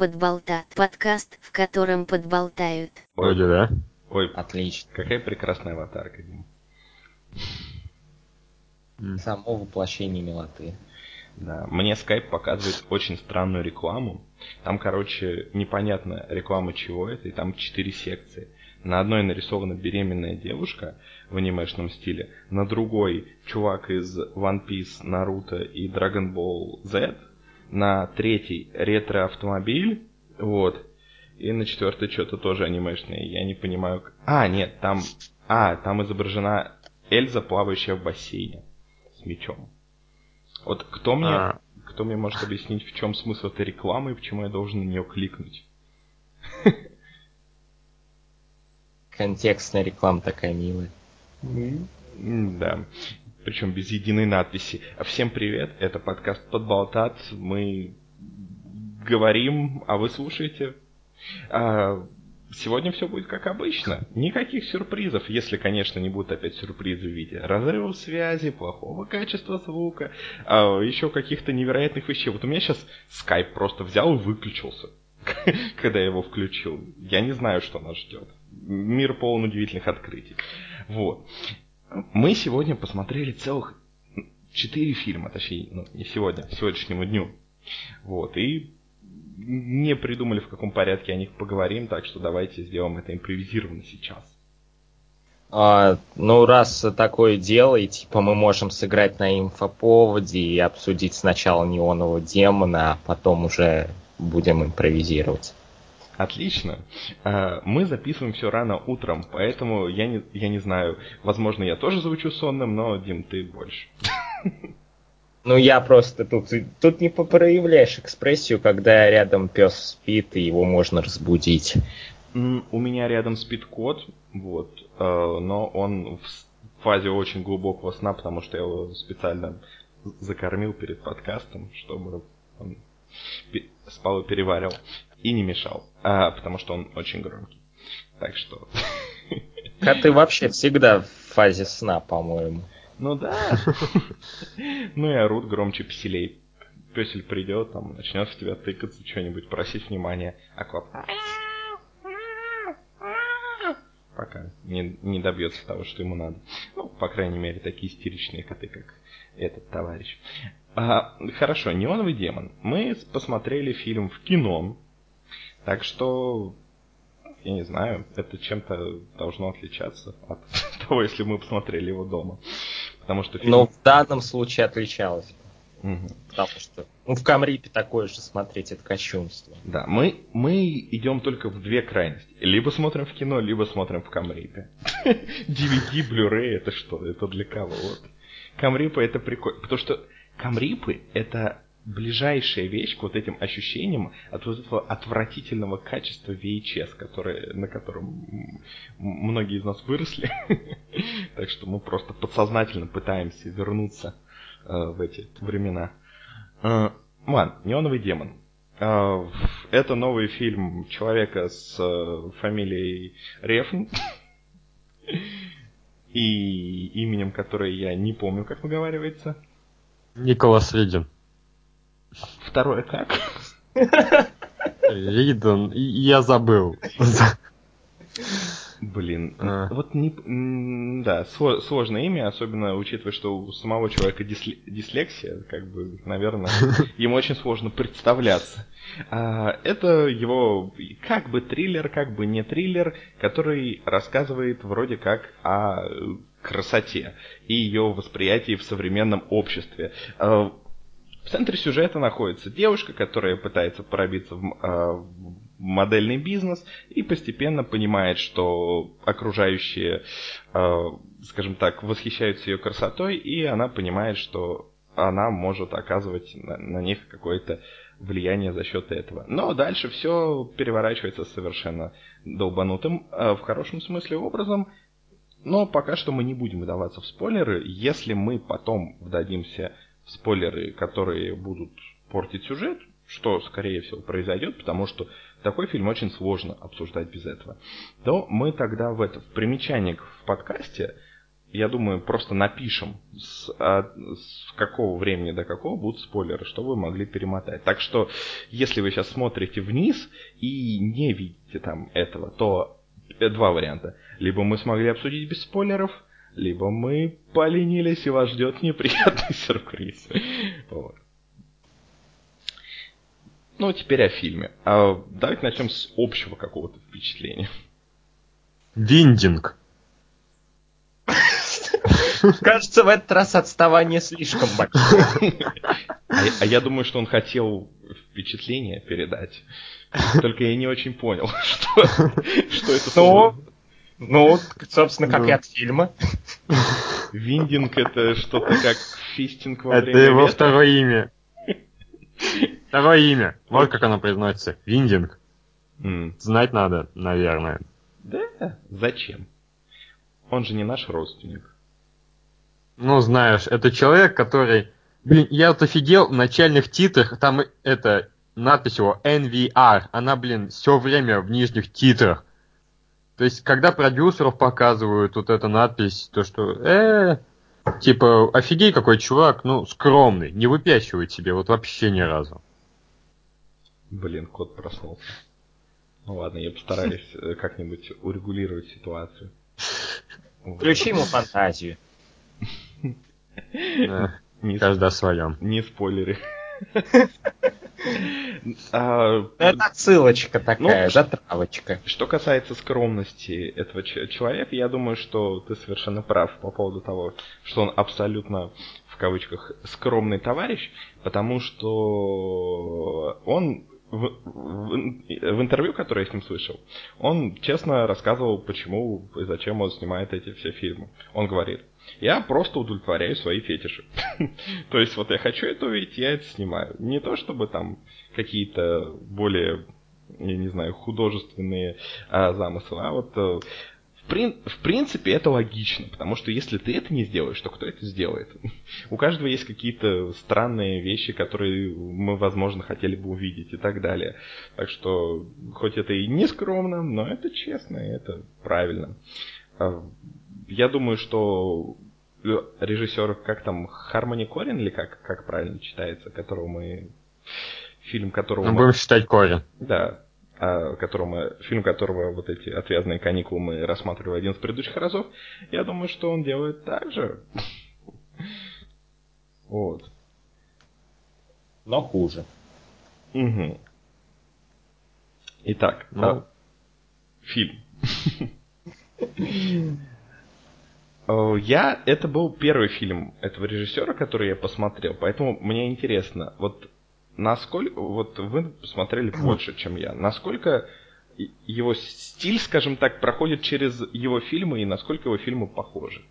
Подболтат. Подкаст, в котором подболтают. Вроде да. Ой, Отлично. какая прекрасная аватарка, Дим. Само воплощение милоты. Да, мне Skype показывает очень странную рекламу. Там, короче, непонятно реклама чего это, и там четыре секции. На одной нарисована беременная девушка в анимешном стиле, на другой чувак из One Piece, Наруто и Dragon Ball Z, на третий ретро-автомобиль, вот, и на четвертой что-то тоже анимешное, я не понимаю. как- А, нет, там, а, там изображена Эльза, плавающая в бассейне с мечом. Вот кто мне, А. кто мне может объяснить, в чем смысл этой рекламы и почему я должен на нее кликнуть? Контекстная реклама такая милая. Да. Причем без единой надписи. А Всем привет, это подкаст Подболтат. Мы говорим, а вы слушаете. А, Сегодня все будет как обычно. Никаких сюрпризов, если, конечно, не будут опять сюрпризы в виде разрывов связи, плохого качества звука, а, еще каких-то невероятных вещей. Вот у меня сейчас скайп просто взял и выключился, когда я его включил. Я не знаю, что нас ждет. Мир полон удивительных открытий. Вот. Мы сегодня посмотрели целых четыре фильма, точнее, ну, не сегодня, сегодняшнему дню. Вот, и не придумали, в каком порядке о них поговорим, так что давайте сделаем это импровизированно сейчас. А, ну, раз такое дело, и типа мы можем сыграть на инфоповоде и обсудить сначала неонового демона, а потом уже будем импровизировать. Отлично. А, Мы записываем все рано утром, поэтому я не, я не знаю, возможно, я тоже звучу сонным, но, Дим, ты больше. Ну, я просто тут, тут не проявляешь экспрессию, когда рядом пес спит, и его можно разбудить. У меня рядом спит кот, вот, э, но он в фазе очень глубокого сна, потому что я его специально закормил перед подкастом, чтобы он спал и переваривал, и не мешал, а, потому что он очень громкий. Так что, Коты вообще всегда в фазе сна, по-моему. ну да. Ну и орут громче песелей. Песель придет, там, начнет в тебя тыкаться, что-нибудь просить внимания, а кот пока не, не добьется того, что ему надо. Ну, по крайней мере, такие истеричные коты, как этот товарищ. А, хорошо, «Неоновый демон». Мы посмотрели фильм в кино, так что, я не знаю, это чем-то должно отличаться от того, если мы посмотрели его дома. Потому что фильм... Но в данном случае отличалось. Мгм. Потому что ну, в Камрипе такое же смотреть, это кощунство. Да, мы, мы идем только в две крайности. Либо смотрим в кино, либо смотрим в Камрипе. DVD, Blu-ray, это что? Это для кого? Вот. Камрипы это прикольно. Потому что Камрипы это ближайшая вещь к вот этим ощущениям от вот этого отвратительного качества VHS, которое, на котором многие из нас выросли. Так что мы просто подсознательно пытаемся вернуться э, в эти времена. Э, Ладно, «Неоновый демон». Э, Это новый фильм человека с э, фамилией Рефн. И именем, которое я не помню, как выговаривается. Николас Ридин. Второе как? Риден, я забыл. Блин, А. вот не... Да, сло- сложное имя, особенно учитывая, что у самого человека дисле- дислексия, как бы, наверное, ему очень сложно представляться. А, Это его как бы триллер, как бы не триллер, который рассказывает вроде как о э, красоте и ее восприятии в современном обществе. А, В центре сюжета находится девушка, которая пытается пробиться в в модельный бизнес и постепенно понимает, что окружающие, э, скажем так, восхищаются ее красотой, и она понимает, что она может оказывать на, них какое-то влияние за счет этого. Но дальше все переворачивается совершенно долбанутым, э, в хорошем смысле образом. Но пока что мы не будем вдаваться в спойлеры. Если мы потом вдадимся в спойлеры, которые будут портить сюжет, что, скорее всего, произойдет, потому что такой фильм очень сложно обсуждать без этого, то мы тогда в это в примечаниях в подкасте я думаю, просто напишем, с, а, с какого времени до какого будут спойлеры, чтобы вы могли перемотать. Так что, если вы сейчас смотрите вниз и не видите там этого, то э, два варианта. Либо мы смогли обсудить без спойлеров, либо мы поленились и вас ждет неприятный сюрприз. Вот. Ну, теперь о фильме. А давайте начнем с общего какого-то впечатления. Виндинг. Кажется, в этот раз отставание слишком большое. А, а я думаю, что он хотел впечатление передать. Только я не очень понял, что, что это ну, собственно, как Ну. и от фильма. Виндинг это что-то как фистинг во Это время его ветра? второе имя. Второе имя. Вот как оно произносится. Виндинг. М, Знать надо, наверное. Да, зачем? Он же не наш родственник. Ну, знаешь, это человек, который... Блин, я вот офигел в начальных титрах, там это надпись его NVR, она, блин, все время в нижних титрах. То есть, когда продюсеров показывают вот эту надпись, то что, э, типа, офигей какой чувак, ну, скромный, не выпячивает себе вот вообще ни разу. Блин, кот проснулся. Ну ладно, я постараюсь э, как-нибудь урегулировать ситуацию. Включи ему фантазию. Каждый о своем. не спойлеры. А, Это отсылочка такая, Ну, затравочка. Что касается скромности этого человека, я думаю, что ты совершенно прав по поводу того, что он абсолютно в кавычках скромный товарищ, потому что он в, в- в интервью, которое я с ним слышал, он честно рассказывал, почему и зачем он снимает эти все фильмы. Он говорит, я просто удовлетворяю свои фетиши. То есть вот я хочу это увидеть, я это снимаю. Не то чтобы там какие-то более, я не знаю, художественные а, замыслы, а вот э, в, прин- в принципе это логично, потому что если ты это не сделаешь, то кто это сделает? У каждого есть какие-то странные вещи, которые мы, возможно, хотели бы увидеть и так далее. Так что, хоть это и не скромно, но это честно, и это правильно. Я думаю, что режиссер, как там, Хармони Корин, или как, как правильно читается, которого мы... Фильм которого Мы мы- будем считать корень. да, а, которого мы, фильм которого вот эти отвязные каникулы мы рассматривали один из предыдущих разов, я думаю, что он делает так же. Вот. Но хуже. Мгм. Итак, Ну. а, фильм. Э, Я, это был первый фильм этого режиссера, который я посмотрел, поэтому мне интересно, вот насколько, вот вы посмотрели больше, чем я, насколько его стиль, скажем так, проходит через его фильмы и насколько его фильмы похожи.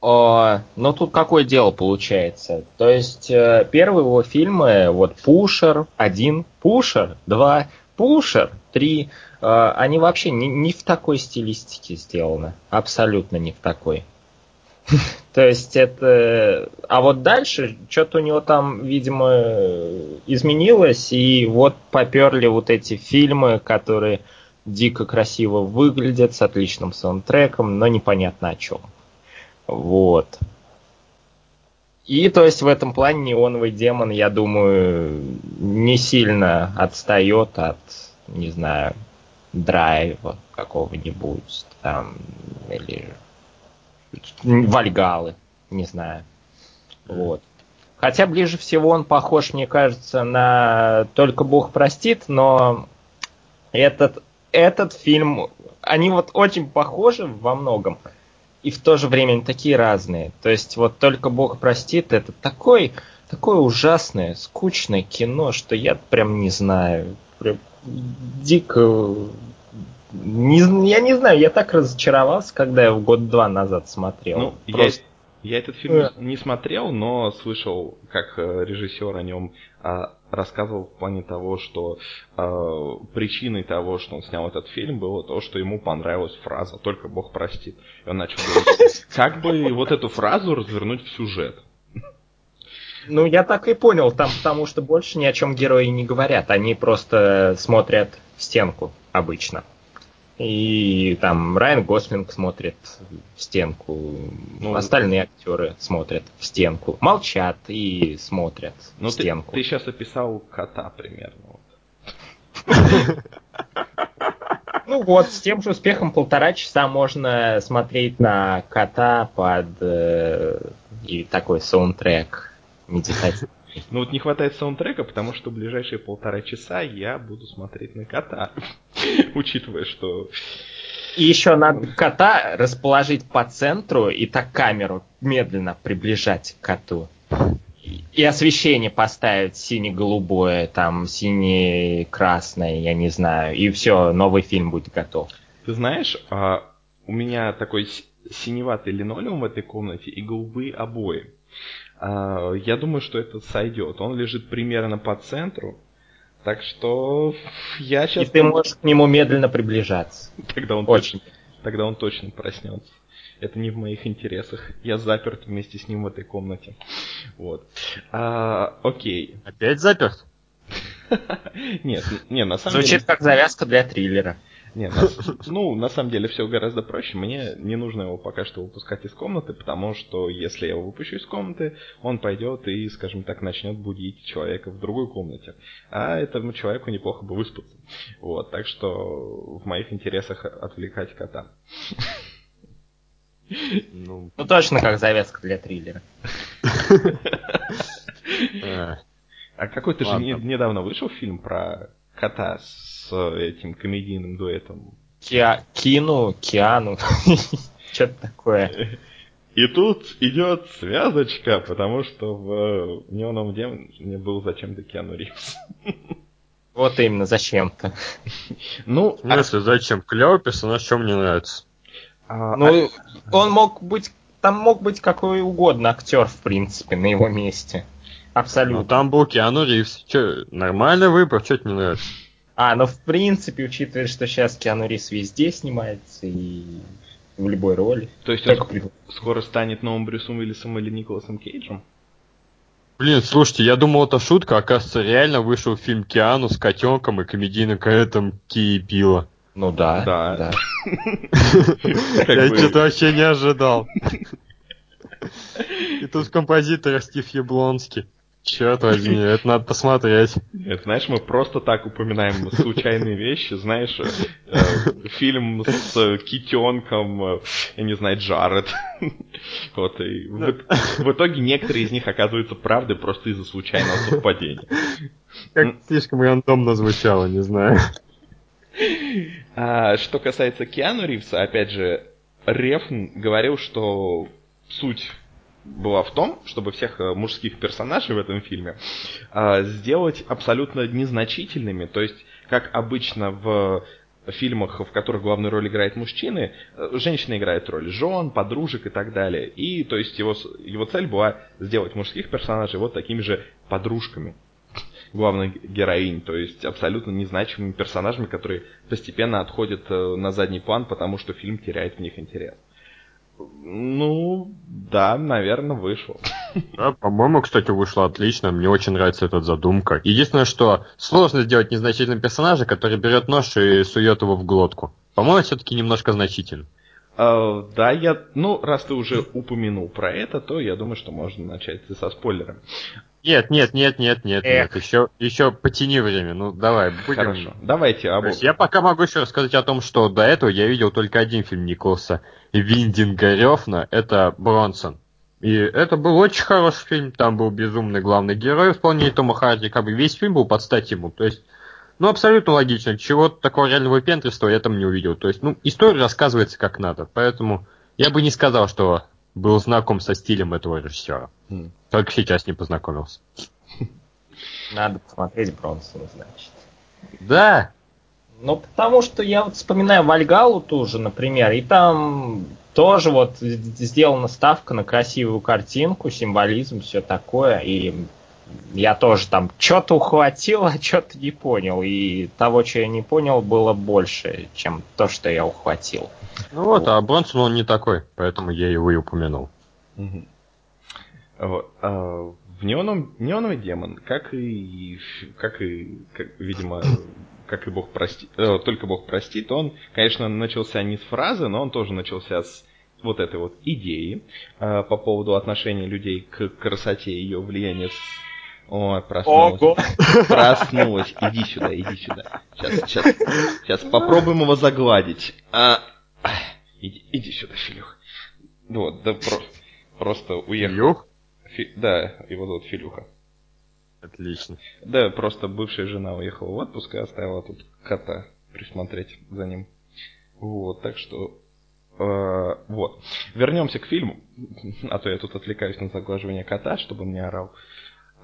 О, ну тут какое дело получается? То есть э, первые его фильмы, вот Пушер, один, Пушер, два, Пушер, три, э, они вообще не, не в такой стилистике сделаны. Абсолютно не в такой. То есть это... А вот дальше что-то у него там, видимо, изменилось, и вот поперли вот эти фильмы, которые дико красиво выглядят, с отличным саундтреком, но непонятно о чем. Вот. И то есть в этом плане неоновый демон, я думаю, не сильно отстает от, не знаю, драйва какого-нибудь там, или Вальгалы, не знаю. Вот. Хотя ближе всего он похож, мне кажется, на «Только Бог простит», но этот, этот фильм, они вот очень похожи во многом, и в то же время они такие разные. То есть вот «Только Бог простит» это такой, такое ужасное, скучное кино, что я прям не знаю. Прям дико... Не, я не знаю, я так разочаровался, когда я в год-два назад смотрел. Ну, я, Просто- я этот фильм не смотрел, но слышал, как э, режиссер о нем а, рассказывал в плане того, что а, причиной того, что он снял этот фильм, было то, что ему понравилась фраза «Только Бог простит». И он начал говорить, как бы вот эту фразу развернуть в сюжет. Ну, я так и понял, там потому что больше ни о чем герои не говорят. Они просто смотрят в стенку обычно. И там Райан Гослинг смотрит в стенку, Ну, остальные актеры смотрят в стенку, молчат и смотрят Ну, в ты, стенку. ты сейчас описал кота примерно. Ну вот, с тем же успехом полтора часа можно смотреть на кота под э, и такой саундтрек медитативный. Ну вот не хватает саундтрека, потому что в ближайшие полтора часа я буду смотреть на кота. Учитывая, что... И еще надо кота расположить по центру и так камеру медленно приближать к коту. И- освещение поставить сине-голубое, там сине-красное, я не знаю. И все, новый фильм будет готов. Ты знаешь, а, у меня такой синеватый линолеум в этой комнате и голубые обои. А, Я думаю, что это сойдет. Он лежит примерно по центру. Так что я И сейчас... ты можешь к нему медленно приближаться. Тогда он, Очень. точно, тогда он точно проснется. Это не в моих интересах. Я заперт вместе с ним в этой комнате. Вот. А, окей. Опять заперт? Нет, не, на самом Звучит деле... как завязка для триллера. Не, на- ну, на самом деле все гораздо проще. Мне не нужно его пока что выпускать из комнаты, потому что если я его выпущу из комнаты, он пойдет и, скажем так, начнет будить человека в другой комнате. А этому человеку неплохо бы выспаться. Вот, так что в моих интересах отвлекать кота. Ну, Ну точно как завязка для триллера. А какой-то же недавно вышел фильм про кота с этим комедийным дуэтом. Киа... Кину, Киану. Что-то такое. И тут идет связочка, потому что в неоновом демоне был зачем-то Киану Ривз. Вот именно, зачем-то. Ну, в смысле, зачем? Клевый персонаж, что мне нравится? а- а- Ну, он мог быть... Там мог быть какой угодно актер, в принципе, на его месте. Ну, Абсолютно. там был Киану Ривз. Че, нормальный выбор, что тебе не нравится? А, ну в принципе, учитывая, что сейчас Киану Ривз везде снимается и в любой роли. то есть он при- скоро станет новым Брюсом Уиллисом или Николасом Кейджем? Блин, слушайте, я думал, это шутка, оказывается, реально вышел фильм Киану с котенком и комедийным кредитом Ки и Пила. Ну да. Да. Как Я что-то вообще не ожидал. И тут композитор Стив Яблонский. Черт возьми, это надо посмотреть. Нет, знаешь, мы просто так упоминаем случайные вещи, знаешь, э, фильм с э, китенком, э, я не знаю, Джаред. Вот, и в, в итоге некоторые из них оказываются правдой просто из-за случайного совпадения. Как слишком рандомно звучало, не знаю. А что касается Киану Ривза, опять же, Рефн говорил, что суть была в том, чтобы всех э, мужских персонажей в этом фильме а, сделать абсолютно незначительными. То есть, как обычно в фильмах, в которых главную роль играют мужчины, э, женщины играют роль жен, подружек и так далее. И, то есть, его, его цель была сделать мужских персонажей вот такими же подружками главных героинь, то есть абсолютно незначимыми персонажами, которые постепенно отходят э, на задний план, потому что фильм теряет в них интерес. Ну, да, наверное, вышел. Да, по-моему, кстати, вышло отлично. Мне очень нравится эта задумка. Единственное, что сложно сделать незначительным персонажа, который берет нож и сует его в глотку. По-моему, все-таки немножко значительно. Э, да, я, ну, раз ты уже упомянул про это, то я думаю, что можно начать со спойлерами. Нет, нет, нет, нет, нет, Эх. нет. Еще, еще потяни время. Ну, давай, будем. Хорошо. Давайте об я пока могу еще рассказать о том, что до этого я видел только один фильм Николаса Виндинга Рёфна, это Бронсон. И это был очень хороший фильм, там был безумный главный герой в исполнении Тома Харди, как бы весь фильм был под стать ему, то есть, ну, абсолютно логично, чего-то такого реального пентрства я там не увидел, то есть, ну, история рассказывается как надо, поэтому я бы не сказал, что был знаком со стилем этого режиссера, М. только сейчас не познакомился. Надо посмотреть Бронсона, значит. Да, Ну, потому что я вот вспоминаю Вальгалу тоже, например, и там тоже вот сделана ставка на красивую картинку, символизм, все такое, и я тоже там что-то ухватил, а что-то не понял, и того, что я не понял, было больше, чем то, что я ухватил. ну вот, а Бронсон он не такой, поэтому я его и упомянул. Мгм. Вот, а, В неоном, неоновый демон, как и, как и, как, видимо, как и Бог простит, э, только Бог простит, он, конечно, начался не с фразы, но он тоже начался с вот этой вот идеи э, по поводу отношения людей к красоте и ее влияния с... Ой, проснулась. Ого! Проснулась. Иди сюда, иди сюда. Сейчас, сейчас, сейчас попробуем его загладить. А, иди, иди сюда, Филюх. Вот, да про, просто уехал. Илюх? Фи- да, его зовут Филюха. Отлично. Да, просто бывшая жена уехала в отпуск и оставила тут кота присмотреть за ним. Вот, так что... э, вот. Вернемся к фильму. А то я тут отвлекаюсь на заглаживание кота, чтобы он не орал.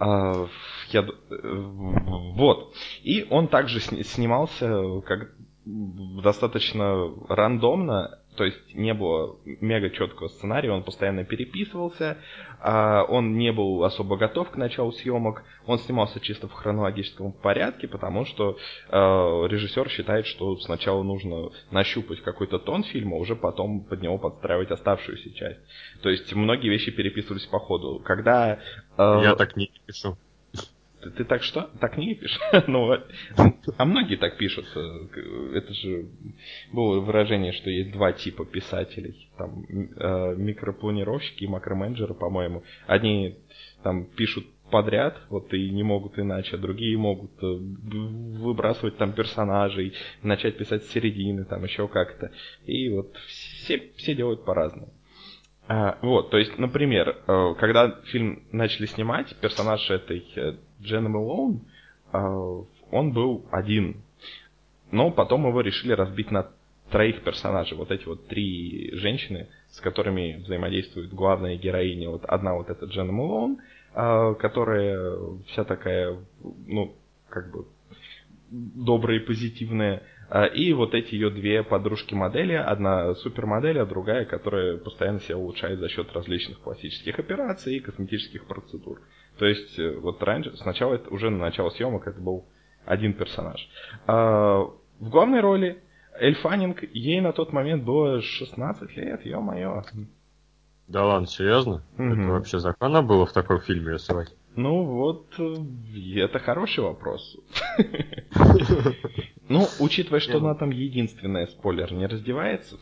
А, я э, вот. И он также сни- снимался как достаточно рандомно, то есть не было мега четкого сценария, он постоянно переписывался, а он не был особо готов к началу съемок, он снимался чисто в хронологическом порядке, потому что э, режиссер считает, что сначала нужно нащупать какой-то тон фильма, а уже потом под него подстраивать оставшуюся часть. То есть многие вещи переписывались по ходу. Когда... Я так не пишу. Ты, ты так что? Так не пишешь? ну, а- а многие так пишут. Э, Это же было выражение, что есть два типа писателей. Там э, микропланировщики и макроменеджеры, по-моему. Одни там пишут подряд, вот и не могут иначе, а другие могут э, выбрасывать там персонажей, начать писать с середины, там еще как-то. И вот все, все делают по-разному. А, вот, то есть, например, э, когда фильм начали снимать, персонаж этой Дженны Мэлоун, э, он был один. Но потом его решили разбить на троих персонажей. Вот эти вот три женщины, с которыми взаимодействует главная героиня. Вот одна вот эта Дженна Мэлоун, э, которая вся такая, ну, как бы добрая и позитивная. А, И вот эти ее две подружки-модели, одна супермодель, а другая, которая постоянно себя улучшает за счет различных пластических операций и косметических процедур. То есть э, вот раньше, сначала это уже на начало съемок это был один персонаж. А, В главной роли Эль Фаннинг, ей на тот момент было 16 лет, ё-моё. Да ладно, серьезно? Мгм. Это вообще законно было в таком фильме рисовать? Ну вот, э, это хороший вопрос. Ну, учитывая, что она там единственная, спойлер, не раздевается,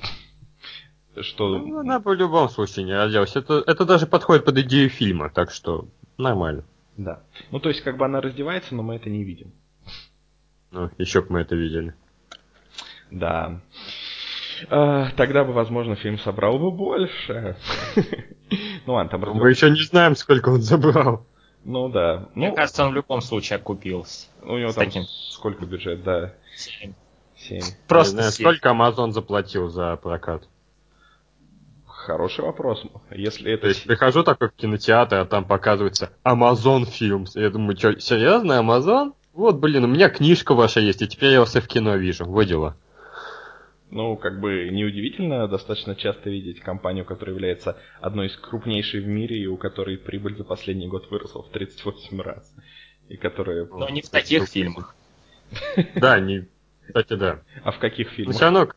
что... Ну, она в любом случае не разделась. Это, это даже подходит под идею фильма, так что нормально. Да. Ну, то есть, как бы она раздевается, но мы это не видим. Ну, еще бы мы это видели. Да. А, Тогда бы, возможно, фильм собрал бы больше. Ну ладно, там Мы еще не знаем, сколько он забрал. Ну да. Мне Ну, кажется, он в любом случае окупился. у него с там таким. сколько бюджет, да, Семь. 7. Не Просто знаю, сколько Amazon заплатил за прокат. Хороший вопрос. Если это... То есть прихожу такой в кинотеатр, а там показывается Amazon Films. Я думаю, что, серьезно, Amazon? Вот, блин, у меня книжка ваша есть, и теперь я вас и в кино вижу. Вот дела. Ну, как бы неудивительно достаточно часто видеть компанию, которая является одной из крупнейшей в мире, и у которой прибыль за последний год выросла в 38 раз. И которая... Но не в таких фильмах. Да, не... Кстати, да. А в каких Но фильмах? все равно,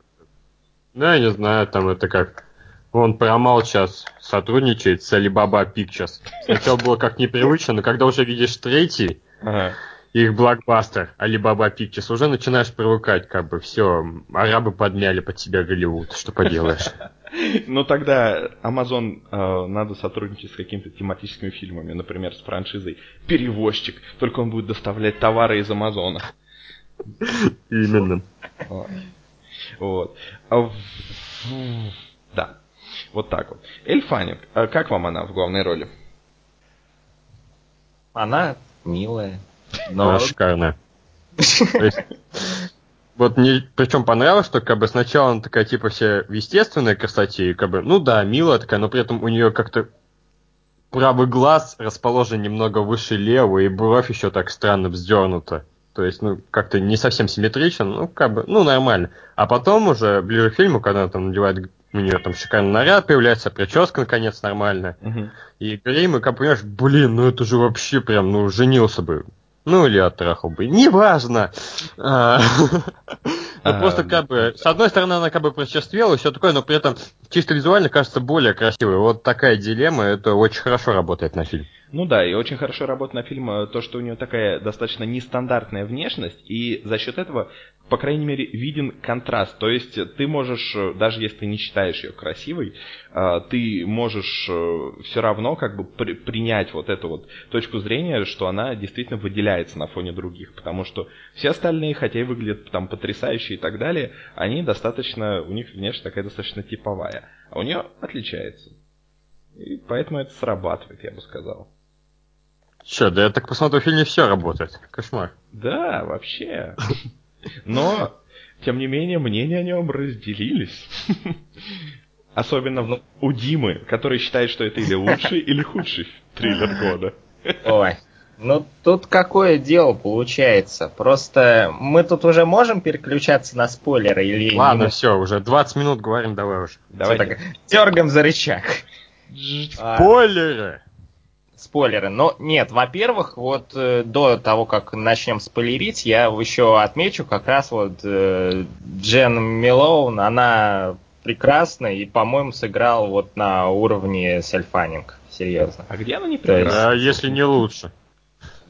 да, я не знаю, там это как... Он Промал сейчас сотрудничает с Alibaba Pictures. Сначала было как непривычно, но когда уже видишь третий, Ага. Их блокбастер Alibaba Pictures, уже начинаешь привыкать, как бы, все, арабы подмяли под себя Голливуд, что поделаешь. Ну тогда Amazon э, надо сотрудничать с какими-то тематическими фильмами, например, с франшизой «Перевозчик», только он будет доставлять товары из Амазона. Именно. Вот. А Да. Вот так вот. Эль Фаннинг, а как вам она в главной роли? Она милая. Но Но шикарная. То есть, Вот мне причем понравилось, что как бы сначала она такая типа вся в естественной красоте, и как бы, ну да, милая такая, но при этом у нее как-то правый глаз расположен немного выше левого, и бровь еще так странно вздернута. То есть, ну, как-то не совсем симметрично, ну, как бы, ну, нормально. А потом уже, ближе к фильму, когда она там надевает, у нее там шикарный наряд появляется, прическа, наконец, нормальная. Мгм. И грим, и как понимаешь, блин, ну это же вообще прям, ну, женился бы. Ну, или оттрахал бы. Неважно. А, Ну, А, просто как бы, с одной стороны, она как бы прочерствела и все такое, но при этом чисто визуально кажется более красивой. Вот такая дилемма, это очень хорошо работает на фильм. Ну да, и очень хорошо работает на фильм э, то, что у нее такая достаточно нестандартная внешность, и за счет этого, по крайней мере, виден контраст. То есть ты можешь, э, даже если ты не считаешь ее красивой, э, ты можешь все равно как бы при, принять вот эту вот точку зрения, что она действительно выделяется на фоне других, потому что все остальные, хотя и выглядят там потрясающе и так далее, они достаточно, у них внешность такая достаточно типовая, а у нее отличается. И поэтому это срабатывает, я бы сказал. Че, да я так посмотрю, в фильме все работает. Кошмар. Да, вообще. Но, тем не менее, мнения о нем разделились. Особенно у Димы, который считает, что это или лучший, или худший триллер года. Ой, ну тут какое дело получается? Просто мы тут уже можем переключаться на спойлеры или Ладно, не... все, уже 20 минут говорим, давай уже. Давайте. Дергаем за рычаг. Спойлеры! Спойлеры. Но нет, во-первых, вот э, до того, как начнем спойлерить, я еще отмечу как раз вот э, Джен Милоун, она прекрасна и, по-моему, сыграл вот на уровне сельфанинг. Серьезно. А где она не прекрасна? А если не лучше?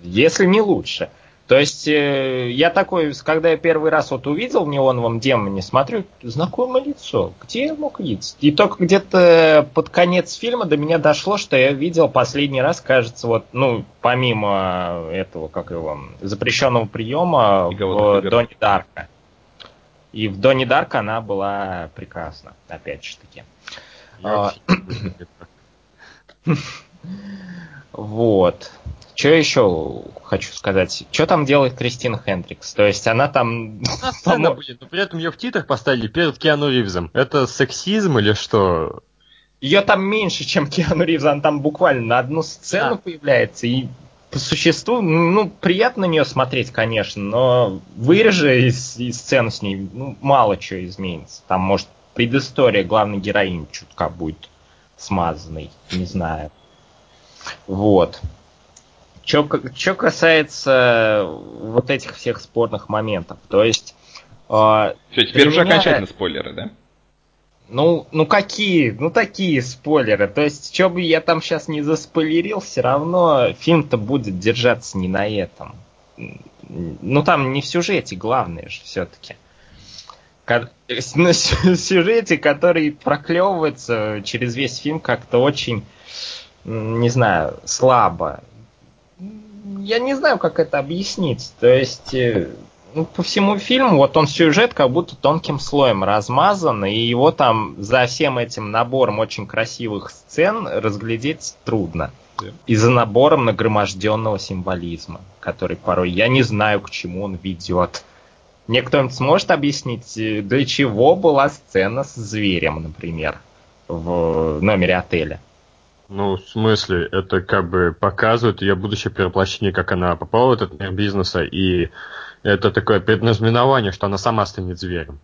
Если не лучше. То есть э, я такой, когда я первый раз вот увидел в неоновом демоне, смотрю, знакомое лицо, где я мог видеть? И только где-то под конец фильма до меня дошло, что я видел последний раз, кажется, вот, ну, помимо этого, как его, запрещенного приема в Донни Дарка. И в Донни Дарка она была прекрасна, опять же таки. А, вот. Что еще хочу сказать? Что там делает Кристина Хендрикс? То есть она там... Она сцена, блин, но при этом ее в титрах поставили перед Киану Ривзом. Это сексизм или что? Ее там меньше, чем Киану Ривз. Она там буквально на одну сцену а. появляется. И по существу, ну, приятно на нее смотреть, конечно, но вырежи из, из сцены с ней, ну, мало чего изменится. Там, может, предыстория главной героини чутка будет смазанной, не знаю. Вот. Что касается вот этих всех спорных моментов, то есть... Э, Все, теперь уже меня... окончательно спойлеры, да? Ну, ну какие? Ну такие спойлеры. То есть, что бы я там сейчас не заспойлерил, все равно фильм-то будет держаться не на этом. Ну там не в сюжете, главное же все-таки. На сюжете, который проклевывается через весь фильм как-то очень, не знаю, слабо я не знаю, как это объяснить. То есть, э, ну, по всему фильму, вот он сюжет как будто тонким слоем размазан, и его там за всем этим набором очень красивых сцен разглядеть трудно. Yeah. И за набором нагроможденного символизма, который порой я не знаю, к чему он ведет. Мне кто-нибудь сможет объяснить, э, для чего была сцена с зверем, например, в номере отеля? Ну, в смысле, это как бы показывает ее будущее перевоплощение, как она попала в этот мир бизнеса, и это такое предназнаменование, что она сама станет зверем.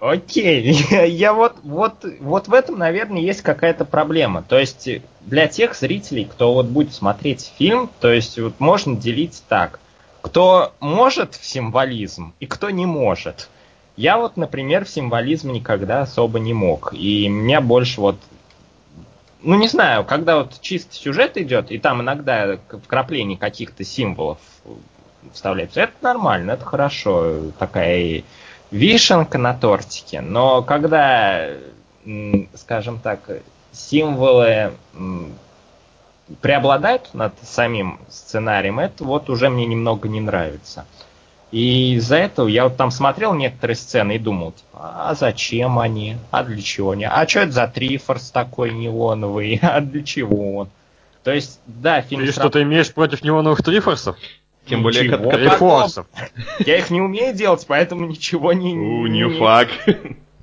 Окей, я вот, вот, вот в этом, наверное, есть какая-то проблема. То есть для тех зрителей, кто вот будет смотреть фильм, то есть вот можно делить так. Кто может в символизм и кто не может. Я вот, например, в символизм никогда особо не мог. И меня больше вот ну не знаю, когда вот чистый сюжет идет, и там иногда вкрапление каких-то символов вставляется, это нормально, это хорошо, такая вишенка на тортике. Но когда, скажем так, символы преобладают над самим сценарием, это вот уже мне немного не нравится. И из-за этого я вот там смотрел некоторые сцены и думал, типа, а зачем они? А для чего они? А что это за трифорс такой неоновый? А для чего он? То есть, да, фильм... Ты что-то имеешь против неоновых трифорсов? Тем более как трифорсов. Я их не умею делать, поэтому ничего не... У, не фак.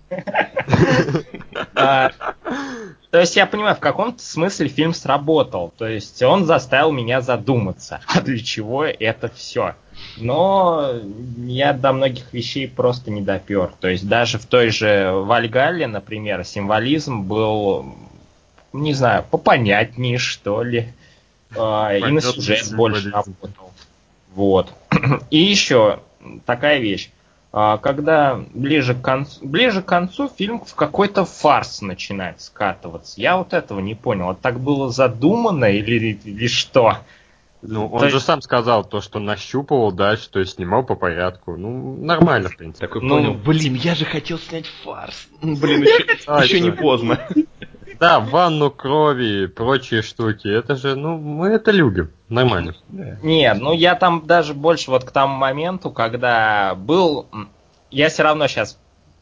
То есть я понимаю, в каком-то смысле фильм сработал. То есть он заставил меня задуматься, а для чего это все но я до многих вещей просто не допер. То есть даже в той же Вальгалле, например, символизм был, не знаю, попонятнее, что ли. А, и на сюжет больше работал. Вот. И еще такая вещь. А, когда ближе к, концу, ближе к концу фильм в какой-то фарс начинает скатываться. Я вот этого не понял. Это так было задумано или, или что? Ну, он то же сам сказал то, что нащупывал дальше, то есть снимал по порядку. Ну, нормально, в принципе. Такой ну, понял, блин, я же хотел снять фарс. Блин, еще, еще не поздно. Да, ванну крови и прочие штуки. Это же, ну, мы это любим. Нормально. Не, ну я там даже больше вот к тому моменту, когда был... Я все равно сейчас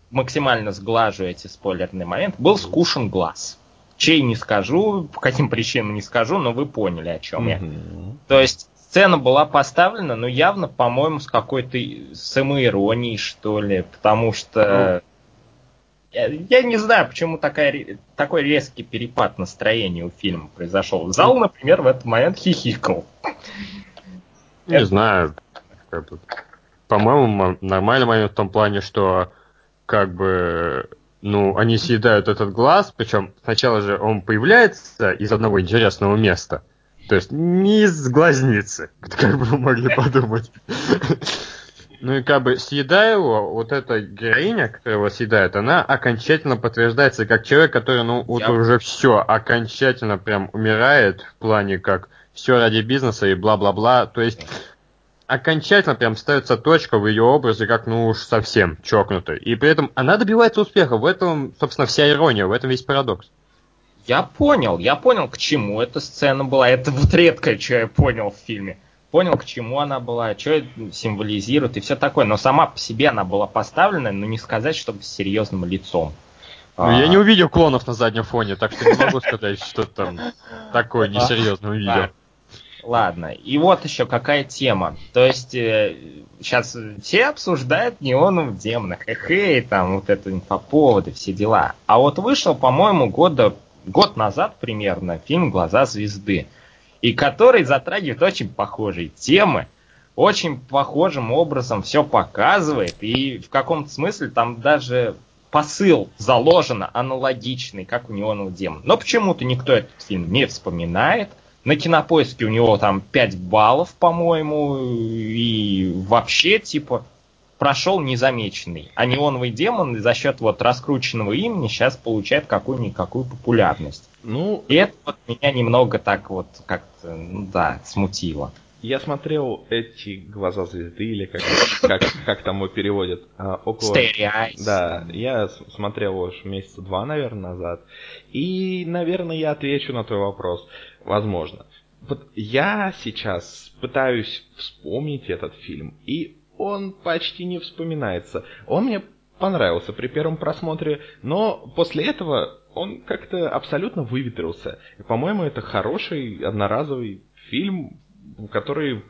максимально сглажу эти спойлерные моменты. Был скушен глаз. Чей не скажу, по каким причинам не скажу, но вы поняли, о чем я. То есть сцена была поставлена, но явно, по-моему, с какой-то самоиронией, что ли, потому что... Ну, я, я не знаю, почему такая, такой резкий перепад настроения у фильма произошел. Зал, например, в этот момент хихикал. Не Это... знаю. По-моему, нормальный момент в том плане, что как бы ну, они съедают этот глаз, причем сначала же он появляется из одного интересного места. То есть не из глазницы, как бы вы могли подумать. Ну и как бы съедая его, вот эта героиня, которая его съедает, она окончательно подтверждается как человек, который, ну, вот Я... уже все, окончательно прям умирает в плане как все ради бизнеса и бла-бла-бла. То есть окончательно прям ставится точка в ее образе, как ну уж совсем чокнутой. И при этом она добивается успеха. В этом, собственно, вся ирония, в этом весь парадокс. Я понял, я понял, к чему эта сцена была. Это вот редкое, что я понял в фильме понял, к чему она была, что символизирует и все такое. Но сама по себе она была поставлена, но не сказать, чтобы с серьезным лицом. Ну, а... я не увидел клонов на заднем фоне, так что не могу сказать, что там такое несерьезное увидел. Ладно, и вот еще какая тема. То есть э, сейчас все обсуждают неоновых демонов, эхей, там вот это инфоповоды, все дела. А вот вышел, по-моему, года, год назад примерно фильм «Глаза звезды» и который затрагивает очень похожие темы, очень похожим образом все показывает, и в каком-то смысле там даже посыл заложен аналогичный, как у Неонового демона. Но почему-то никто этот фильм не вспоминает. На кинопоиске у него там 5 баллов, по-моему, и вообще, типа, прошел незамеченный. А неоновый демон за счет вот раскрученного имени сейчас получает какую-никакую популярность. Ну, и это вот меня немного так вот как-то, ну да, смутило. Я смотрел эти глаза звезды, или как, как, как там его переводят, а, около... Да, я смотрел уж месяца два, наверное, назад. И, наверное, я отвечу на твой вопрос. Возможно. Вот я сейчас пытаюсь вспомнить этот фильм, и он почти не вспоминается. Он мне понравился при первом просмотре, но после этого он как-то абсолютно выветрился. И, по-моему, это хороший одноразовый фильм, который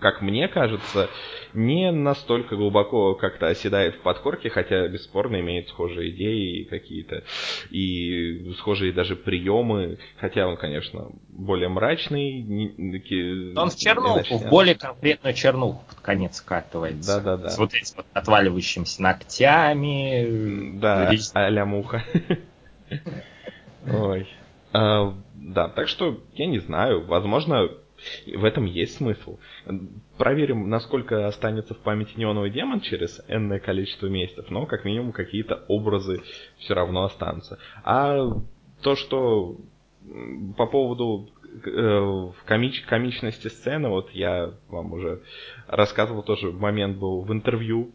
как мне кажется, не настолько глубоко как-то оседает в подкорке, хотя бесспорно имеет схожие идеи какие-то и схожие даже приемы, хотя он, конечно, более мрачный. Не, он в чернуху, в более конкретную чернуху под конец скатывается. Да-да-да. С вот этими вот отваливающимися ногтями. Да, а-ля муха. Ой. А, да, так что я не знаю, возможно, в этом есть смысл. Проверим, насколько останется в памяти неоновый демон через энное количество месяцев, но как минимум какие-то образы все равно останутся. А то, что по поводу э, комич, комичности сцены, вот я вам уже рассказывал, тоже момент был в интервью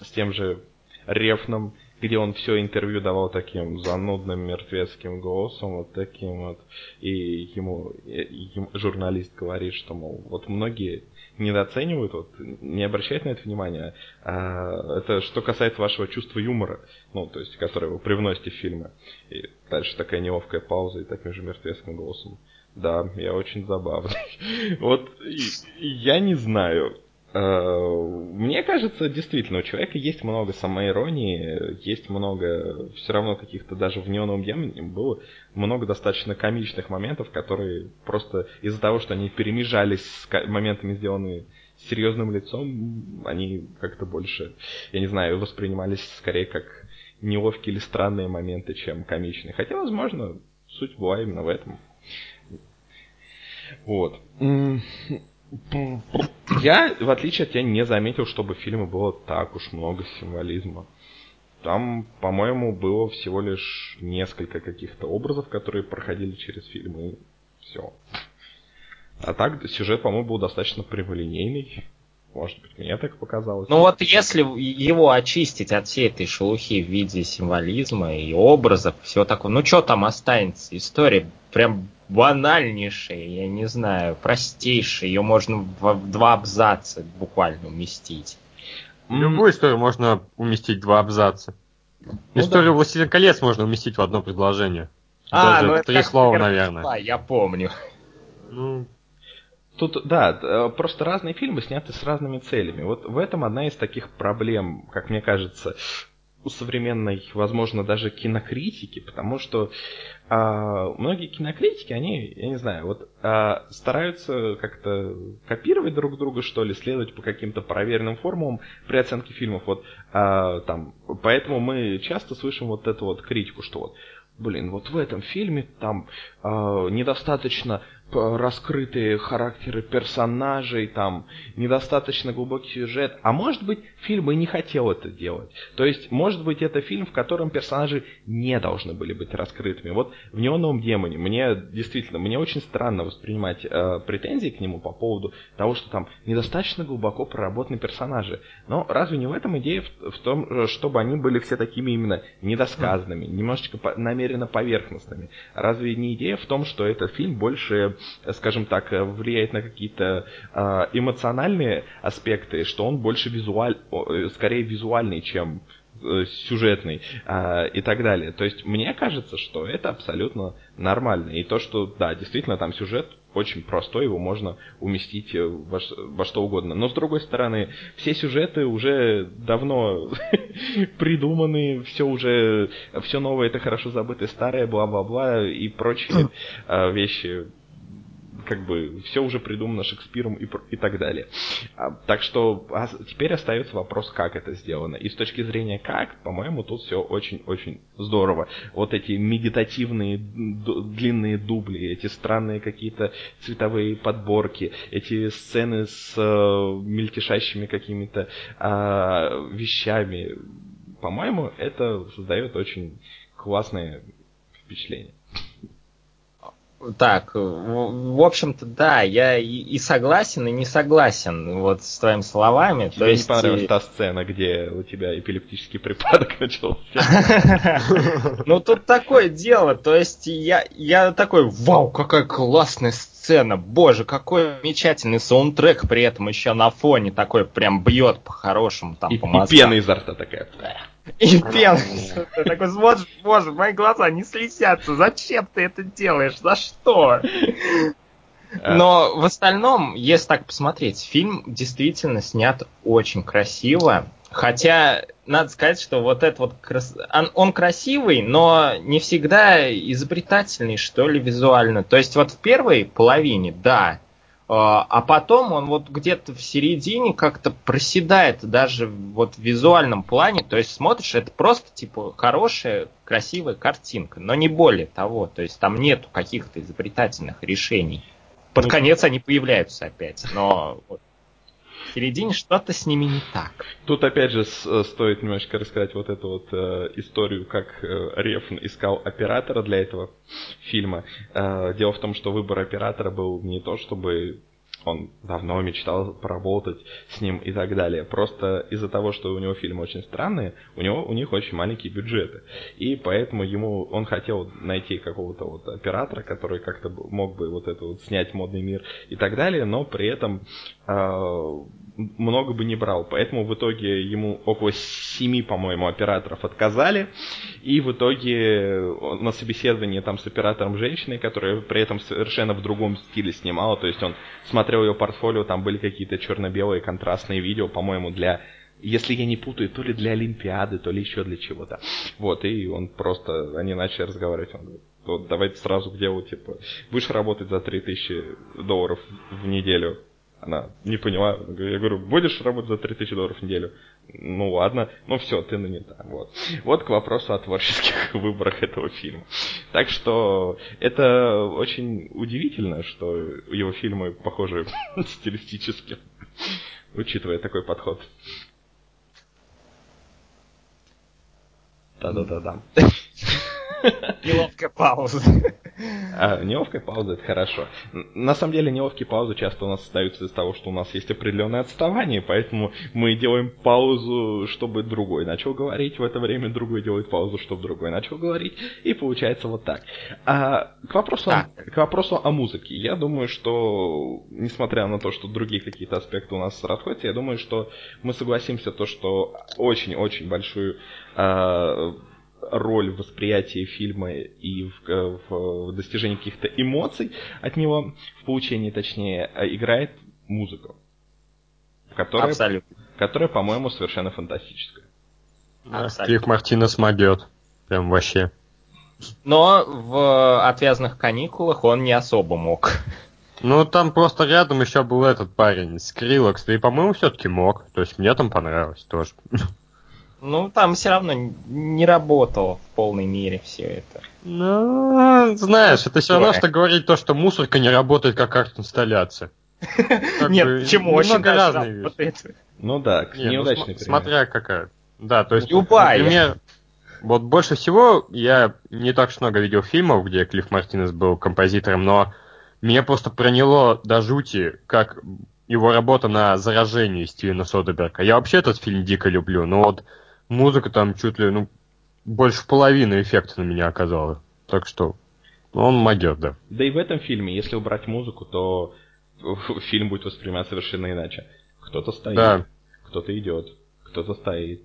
с тем же Рефном, где он все интервью давал таким занудным мертвецким голосом, вот таким вот, и ему, ему журналист говорит, что, мол, вот многие недооценивают, вот, не обращают на это внимания. А, это что касается вашего чувства юмора, ну, то есть, которое вы привносите в фильмы. И дальше такая неловкая пауза и таким же мертвецким голосом. Да, я очень забавный. Вот я не знаю. Э, мне кажется, действительно, у человека есть много самоиронии, есть много, все равно каких-то даже в неоновом демоне было много достаточно комичных моментов, которые просто из-за того, что они перемежались с моментами, сделанными серьезным лицом, они как-то больше, я не знаю, воспринимались скорее как неловкие или странные моменты, чем комичные. Хотя, возможно, суть была именно в этом. Вот. Я, в отличие от тебя, не заметил, чтобы в фильме было так уж много символизма. Там, по-моему, было всего лишь несколько каких-то образов, которые проходили через фильм, и все. А так, сюжет, по-моему, был достаточно прямолинейный. Может быть, мне так показалось. Ну вот если его очистить от всей этой шелухи в виде символизма и образов, всего такого, ну что там останется? История прям банальнейшая, я не знаю, простейшая. Ее можно в два абзаца буквально уместить. Любую историю можно уместить в два абзаца. Ну, Историю да. «Властелин колец» можно уместить в одно предложение. А, Даже ну три слова, наверное. Да, я помню. Ну, Тут, да, э, просто разные фильмы сняты с разными целями. Вот в этом одна из таких проблем, как мне кажется, у современной, возможно, даже кинокритики, потому что а, многие кинокритики, они, я не знаю, вот а, стараются как-то копировать друг друга, что ли, следовать по каким-то проверенным формулам при оценке фильмов. Вот а, там, поэтому мы часто слышим вот эту вот критику, что вот блин, вот в этом фильме там э, недостаточно раскрытые характеры персонажей, там недостаточно глубокий сюжет. А может быть, фильм и не хотел это делать. То есть, может быть, это фильм, в котором персонажи не должны были быть раскрытыми. Вот в «Неоновом демоне» мне действительно, мне очень странно воспринимать э, претензии к нему по поводу того, что там недостаточно глубоко проработаны персонажи. Но разве не в этом идея в, в том, чтобы они были все такими именно недосказанными, немножечко по, намеренно поверхностными? Разве не идея в том, что этот фильм больше скажем так, влияет на какие-то э, эмоциональные аспекты, что он больше визуаль, скорее визуальный, чем э, сюжетный э, и так далее. То есть мне кажется, что это абсолютно нормально. И то, что, да, действительно, там сюжет очень простой, его можно уместить во, во что угодно. Но с другой стороны, все сюжеты уже давно придуманы, все уже, все новое это хорошо забытое старое, бла-бла-бла и прочие э, вещи как бы все уже придумано Шекспиром и, и так далее. А, так что а теперь остается вопрос, как это сделано. И с точки зрения как, по-моему, тут все очень-очень здорово. Вот эти медитативные длинные дубли, эти странные какие-то цветовые подборки, эти сцены с э, мельтешащими какими-то э, вещами, по-моему, это создает очень классное впечатление. Так, в общем-то, да, я и согласен, и не согласен вот с твоими словами. Тебе То есть... не понравилась та сцена, где у тебя эпилептический припадок начался? Ну, тут такое дело, то есть я, я такой, вау, какая классная сцена, боже, какой замечательный саундтрек при этом еще на фоне такой прям бьет по-хорошему там по И пена изо рта такая. И пел. Ты такой смотришь, боже, мои глаза не слезятся. Зачем ты это делаешь? За что? Э. Но в остальном, если так посмотреть, фильм действительно снят очень красиво. Хотя, надо сказать, что вот этот вот крас... он, он красивый, но не всегда изобретательный, что ли, визуально. То есть вот в первой половине, да, а, а потом он вот где-то в середине как-то проседает даже вот в визуальном плане. То есть смотришь, это просто типа хорошая, красивая картинка, но не более того. То есть там нету каких-то изобретательных решений. Под ну, конец они появляются опять, но вот середине что-то с ними не так. Тут опять же э, стоит немножечко рассказать вот эту вот э, историю, как э, Рефн искал оператора для этого фильма. Э, дело в том, что выбор оператора был не то, чтобы он давно мечтал поработать с ним и так далее. Просто из-за того, что у него фильмы очень странные, у него у них очень маленькие бюджеты. И поэтому ему он хотел найти какого-то вот оператора, который как-то мог бы вот это вот снять модный мир и так далее, но при этом много бы не брал. Поэтому в итоге ему около семи, по-моему, операторов отказали. И в итоге на собеседовании там с оператором женщиной, которая при этом совершенно в другом стиле снимала, то есть он смотрел ее портфолио, там были какие-то черно-белые контрастные видео, по-моему, для если я не путаю, то ли для Олимпиады, то ли еще для чего-то. Вот, и он просто, они начали разговаривать, он говорит, вот давайте сразу к делу, типа, будешь работать за 3000 долларов в неделю, она не поняла. Я говорю, будешь работать за 3000 долларов в неделю? Ну ладно, ну все, ты нанята. Вот. вот к вопросу о творческих выборах этого фильма. Так что это очень удивительно, что его фильмы похожи стилистически. Учитывая такой подход. Да-да-да-да. Неловкая пауза. А, неловкая пауза это хорошо. На самом деле неловкие паузы часто у нас остаются из-за того, что у нас есть определенное отставание, поэтому мы делаем паузу, чтобы другой начал говорить, в это время другой делает паузу, чтобы другой начал говорить, и получается вот так. А, к, вопросу, Так. к вопросу о музыке. Я думаю, что, несмотря на то, что другие какие-то аспекты у нас расходятся, я думаю, что мы согласимся то, что очень-очень большую а, роль в восприятии фильма и в, э, в достижении каких-то эмоций от него, в получении точнее, э, играет музыка. Которая, Абсолютно. которая, по-моему, совершенно фантастическая. Да, Абсолютно. Клифф Мартинес могет. Прям вообще. Но в отвязных каникулах он не особо мог. Ну, там просто рядом еще был этот парень, Скрилокс, и, по-моему, все-таки мог. То есть мне там понравилось тоже. Ну, там все равно не работало в полной мере все это. Ну, знаешь, это все равно, что говорить то, что мусорка не работает как арт-инсталляция. Нет, почему? Очень разные вещи. Ну да, ну, неудачный. Смотря какая. Да, то есть, например, вот больше всего я не так уж много видел фильмов, где Клифф Мартинес был композитором, но меня просто проняло до жути, как его работа на заражении Стивена Содерберга. Я вообще этот фильм дико люблю, но вот музыка там чуть ли, ну, больше половины эффекта на меня оказала. Так что он могет, да. Да и в этом фильме, если убрать музыку, то фильм будет восприниматься совершенно иначе. Кто-то стоит, Да. кто-то идет, кто-то стоит,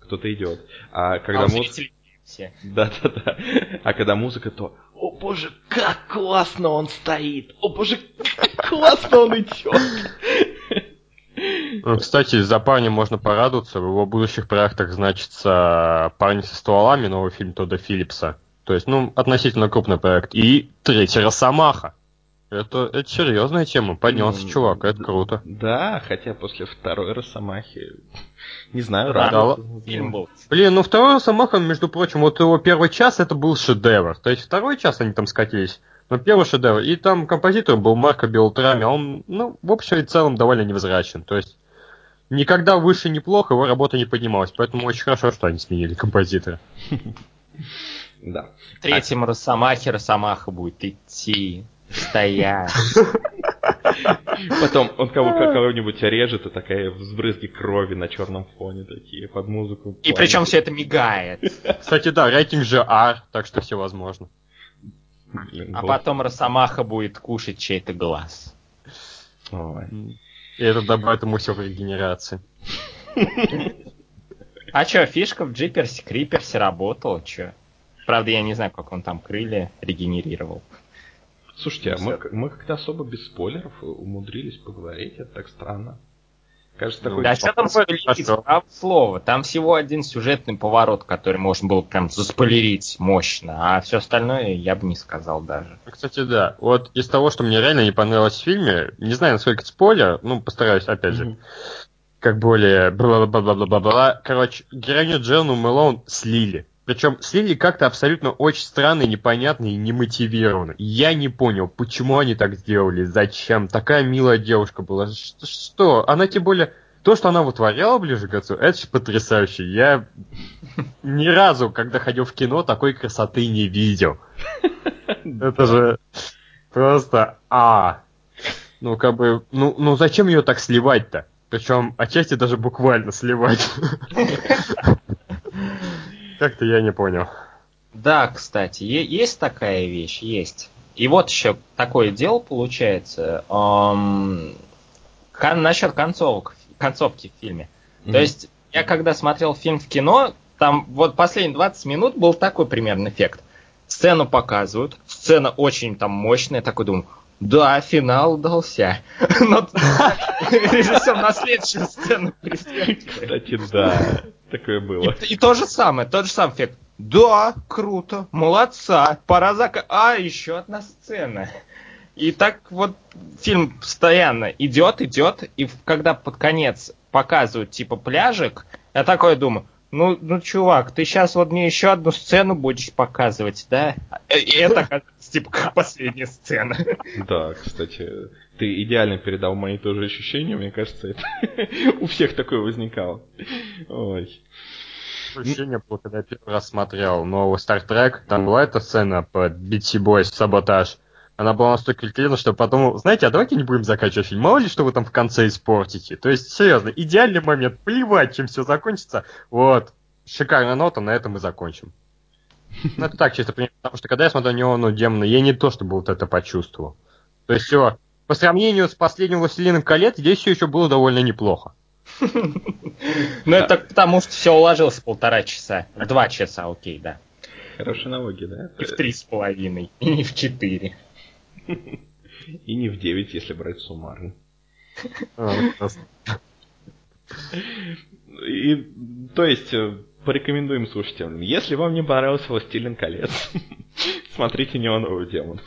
кто-то идет. А когда А музыка... все. Да-да-да. А когда музыка, то «О боже, как классно он стоит! О боже, как классно он идет!» Ну, кстати, за парня можно порадоваться. В его будущих проектах значится «Парни со стволами», новый фильм Тодда Филлипса. То есть, ну, относительно крупный проект. И третий «Росомаха». Это, это серьезная тема. Поднялся М, чувак, это круто. Да, хотя после второй Росомахи... Не знаю, Да, рад. Фильм был. Блин, ну второй Росомаха, между прочим, вот его первый час это был шедевр. То есть второй час они там скатились. Но первый шедевр. И там композитор был Марко Белтрами. а Он, ну, в общем и целом довольно невозрачен. То есть никогда выше неплохо, его работа не поднималась. Поэтому очень хорошо, что они сменили композитора. Да. В третьем Росомахе Росомаха будет идти, стоять. Потом он кого- кого-нибудь режет, и такая взбрызги крови на черном фоне такие под музыку. И причем все это мигает. Кстати, да, рейтинг же R, так что все возможно. Блин, А был- потом Росомаха будет кушать чей-то глаз. Ой. И это добавит ему все в регенерации. А чё, фишка в Джиперсе Криперсе работала, чё? Правда, я не знаю, как он там крылья регенерировал. Слушайте, а мы, мы как-то особо без спойлеров умудрились поговорить, это так странно. Кажется, такой... Да что там спойлерить, слово. Там всего один сюжетный поворот, который можно было прям заспойлерить мощно, а все остальное я бы не сказал даже. Кстати, да. Вот из того, что мне реально не понравилось в фильме, не знаю, насколько это спойлер, ну, постараюсь, опять же, как более бла-бла-бла-бла-бла-бла. Короче, героиню Джену Мэлоун слили. Причем слили как-то абсолютно очень странно, непонятно и немотивированно. Я не понял, почему они так сделали, зачем. Такая милая девушка была. Что? Она тем более... То, что она вытворяла ближе к отцу, это же потрясающе. Я ни разу, когда ходил в кино, такой красоты не видел. Это же просто а. Ну, как бы, ну, ну зачем ее так сливать-то? Причем отчасти даже буквально сливать. Как-то я не понял. Да, кстати, е- есть такая вещь, есть. И вот еще такое дело получается. эм, кон- насчет концовок, концовки в фильме. То Мгм. есть, я когда смотрел фильм в кино, там вот последние 20 минут был такой примерно эффект. Сцену показывают, сцена очень там мощная, такой думаю, да, финал удался. Но режиссер на следующую сцену присвящает. Кстати, да, такое было. И, и то же самое, тот же самый эффект. Да, круто, молодца, пора зак... А, еще одна сцена. И так вот фильм постоянно идет, идет, и когда под конец показывают типа пляжик, я такой думаю, ну, ну, чувак, ты сейчас вот мне еще одну сцену будешь показывать, да? И это, оказывается, типа, как последняя сцена. Да, кстати, Ты идеально передал мои тоже ощущения, мне кажется, это у всех такое возникало. Ой. Ощущение было, когда я первый раз смотрел новый Star Trek, там была эта сцена по BT Boys, саботаж. Она была настолько великолепна, что потом, знаете, а давайте не будем заканчивать фильм, мало ли что вы там в конце испортите. То есть, серьезно, идеальный момент, плевать, чем все закончится. Вот, шикарная нота, на этом мы закончим. Ну, это так, чисто потому что когда я смотрел Неону Демона, я не то чтобы вот это почувствовал. То есть все, по сравнению с последним «Властелином колец», здесь все еще было довольно неплохо. Ну, это потому что все уложилось полтора часа. Два часа, окей, да. Хорошие налоги, да? И в три с половиной, и не в четыре. И не в девять, если брать суммарно. А, И, то есть, э, порекомендуем слушателям. Если вам не понравился «Властелин колец», смотрите «Неоновый демон».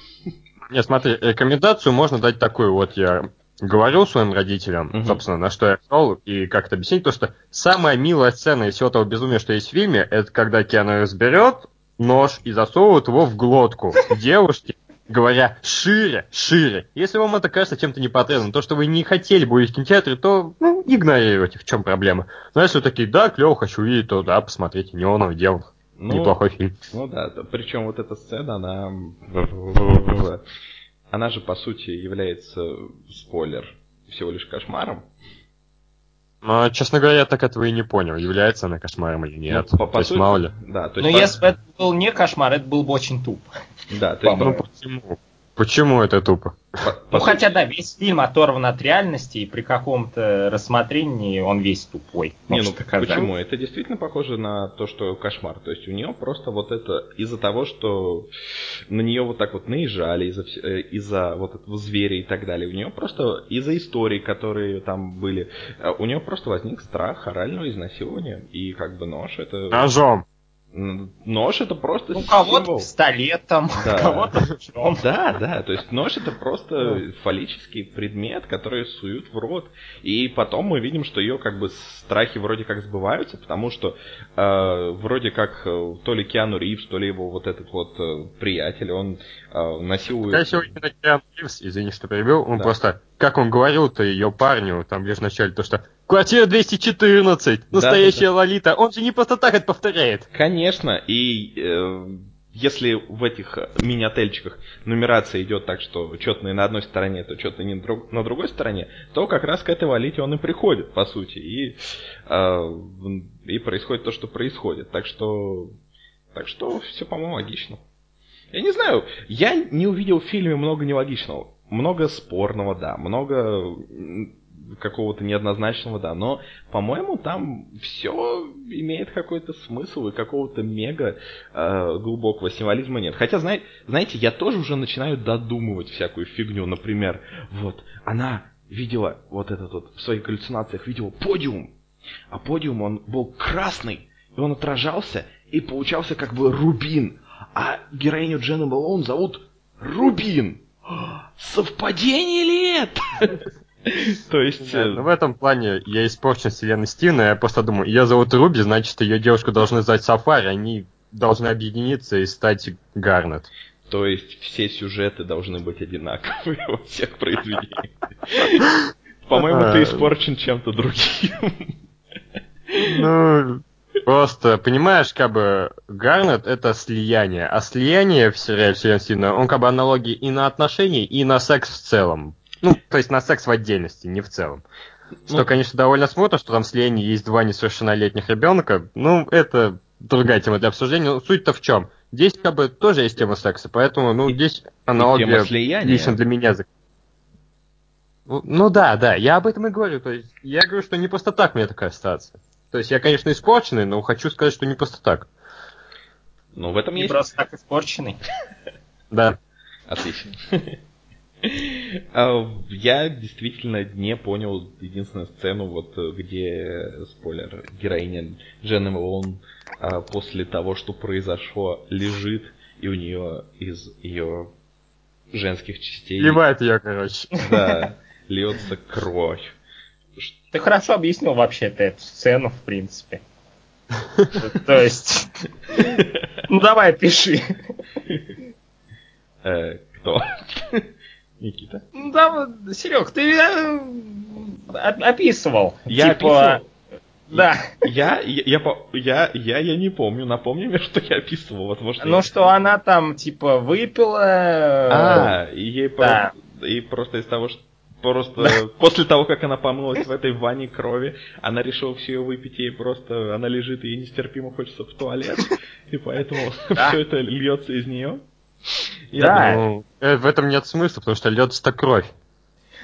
Не, смотри, рекомендацию можно дать такую. Вот я говорил своим родителям, Мгм. собственно, на что я шел, и как-то объяснить то, что самая милая сцена из всего того безумия, что есть в фильме, это когда Киану Ривз берет нож и засовывает его в глотку девушки, говоря «шире, шире». Если вам это кажется чем-то непотребным, то, что вы не хотели бы увидеть в кинотеатре, то ну, игнорируйте, в чем проблема. Но если вы такие, да, клево, хочу увидеть, то да, посмотрите, неоновый демон. Ну, Неплохой фильм. Ну да, причем вот эта сцена, она... Она же, по сути, является, спойлер, всего лишь кошмаром. Но, честно говоря, я так этого и не понял, является она кошмаром или нет. Ну, по, по то есть, сути, мало ли. Да, то Но есть, по- если бы это был не кошмар, это был бы очень туп. Да, то есть, Ну по- почему? Почему это тупо? по- по Ну хотя да, весь фильм оторван от реальности, и при каком-то рассмотрении он весь тупой. Не, ну показать. почему? Это действительно похоже на то, что кошмар. То есть у нее просто вот это из-за того, что на нее вот так вот наезжали из-за э, из-за вот этого зверя и так далее. У нее просто из-за историй, которые там были, э, у нее просто возник страх орального изнасилования. И как бы нож это... Ножом. Нож это просто У кого-то пистолетом, Да. у кого-то ножом. Да, да, то есть нож это просто фаллический предмет, который суют в рот. И потом мы видим, что ее как бы страхи вроде как сбываются, потому что э, вроде как э, то ли Киану Ривз, то ли его вот этот вот э, приятель, он э, насилует... Всего, именно Киану Ривз, извини, что перебил, он Да. просто, как он говорил-то ее парню, там лишь в начале, то что «Квартира 214, настоящая Лолита», он же не просто так это повторяет. Конечно, и э, если в этих мини-отельчиках нумерация идет так, что четные на одной стороне, то четные не друг- на другой стороне, то как раз к этой валите он и приходит, по сути, и, э, и происходит то, что происходит. Так что, так что все, по-моему, логично. Я не знаю, я не увидел в фильме много нелогичного. Много спорного, да, много какого-то неоднозначного, да, но, по-моему, там все имеет какой-то смысл и какого-то мега э, глубокого символизма нет. Хотя, знай- знаете, я тоже уже начинаю додумывать всякую фигню. Например, вот, она видела вот этот вот, в своих галлюцинациях видела подиум, а подиум, он был красный, и он отражался, и получался как бы рубин. А героиню Дженна Малоун зовут Рубин. Совпадение ли это? То есть... э, Ну, в этом плане я испорчен вселенной Стивена, я просто думаю, ее зовут Руби, значит, ее девушку должны звать Сафари, они должны объединиться и стать Гарнет. То есть все сюжеты должны быть одинаковые во всех произведениях. По-моему, ты испорчен чем-то другим. Ну, просто, понимаешь, как бы Гарнет это слияние, а слияние в сериале вселенной Стивена, он как бы аналогии и на отношения, и на секс в целом. Ну, то есть на секс в отдельности, не в целом. Что, Ну. конечно, довольно смутно, что там в слиянии есть два несовершеннолетних ребенка. Ну, это другая тема для обсуждения. Но суть-то в чем? Здесь как бы тоже есть тема секса, поэтому, ну, здесь тема аналогия слияния. лично для меня. Ну, ну да, да, я об этом и говорю. То есть я говорю, что не просто так мне такая ситуация. То есть я, конечно, испорченный, но хочу сказать, что не просто так. Ну, в этом Не есть... просто так испорченный. Да. Отлично. А, Я действительно не понял единственную сцену, вот э, где, спойлер, героиня Дженна Малоун а, после того, что произошло, лежит, и у нее из ее женских частей Ливает ее, короче. да, льется кровь. Ты хорошо объяснил вообще-то эту сцену, в принципе. То есть... Ну давай, пиши. Э, кто? Никита? Ну да, вот, Серег, ты э, оп- описывал. Я типа, описывал? Да. Я, я, я, по- я, я, я не помню. Напомни мне, что я описывал. Возможно, Ну я- что она там, типа, выпила... э, А, и ей Да. просто, и просто из того, что Просто после того, как она помылась в этой ванне крови, она решила все ее выпить, ей просто она лежит, и ей нестерпимо хочется в туалет, и поэтому Да. все это льется из нее. Да. Ну, э, в этом нет смысла, потому что льется кровь,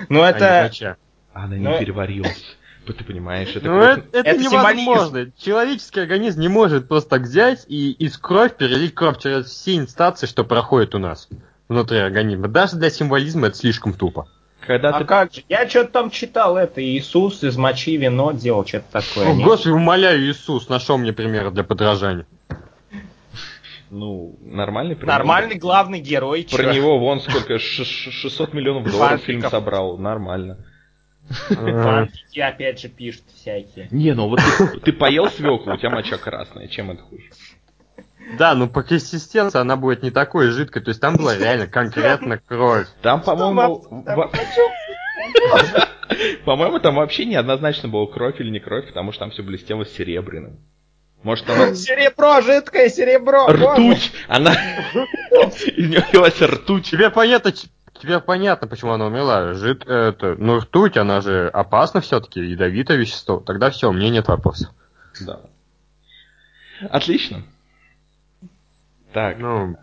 Ну а это... моча. Она не Но- переварилась. Ты понимаешь, это Ну, это, это Это невозможно. Человеческий организм не может просто так взять и из кровь перелить кровь через все инстанции, что проходит у нас внутри организма. Даже для символизма это слишком тупо. Когда А ты как же? Я что-то там читал это, Иисус из мочи вино делал, что-то такое. О? Господи, умоляю, Иисус, нашел мне примеры для подражания. Ну, нормальный пример. Нормальный главный герой, чё? Про него вон сколько, ш- ш- 600 миллионов долларов фильм собрал, нормально. Э, Фанфики опять же пишут всякие. Не, ну вот ты, ты поел свеклу, у тебя моча красная, чем это хуже? Да, ну по консистенции она будет не такой жидкой, то есть там была реально конкретно кровь. Там, по-моему, по-моему, там вообще неоднозначно было кровь или не кровь, потому что там все блестело серебряным. Может, она Серебро, жидкое серебро. ртуть, она из нее лилась ртуть. Тебе понятно, тебе понятно, почему она умерла. Жид, это, ну ртуть, она же опасна все-таки, ядовитое вещество. Тогда все, у меня нет вопросов. Да. Отлично. Так, Ну,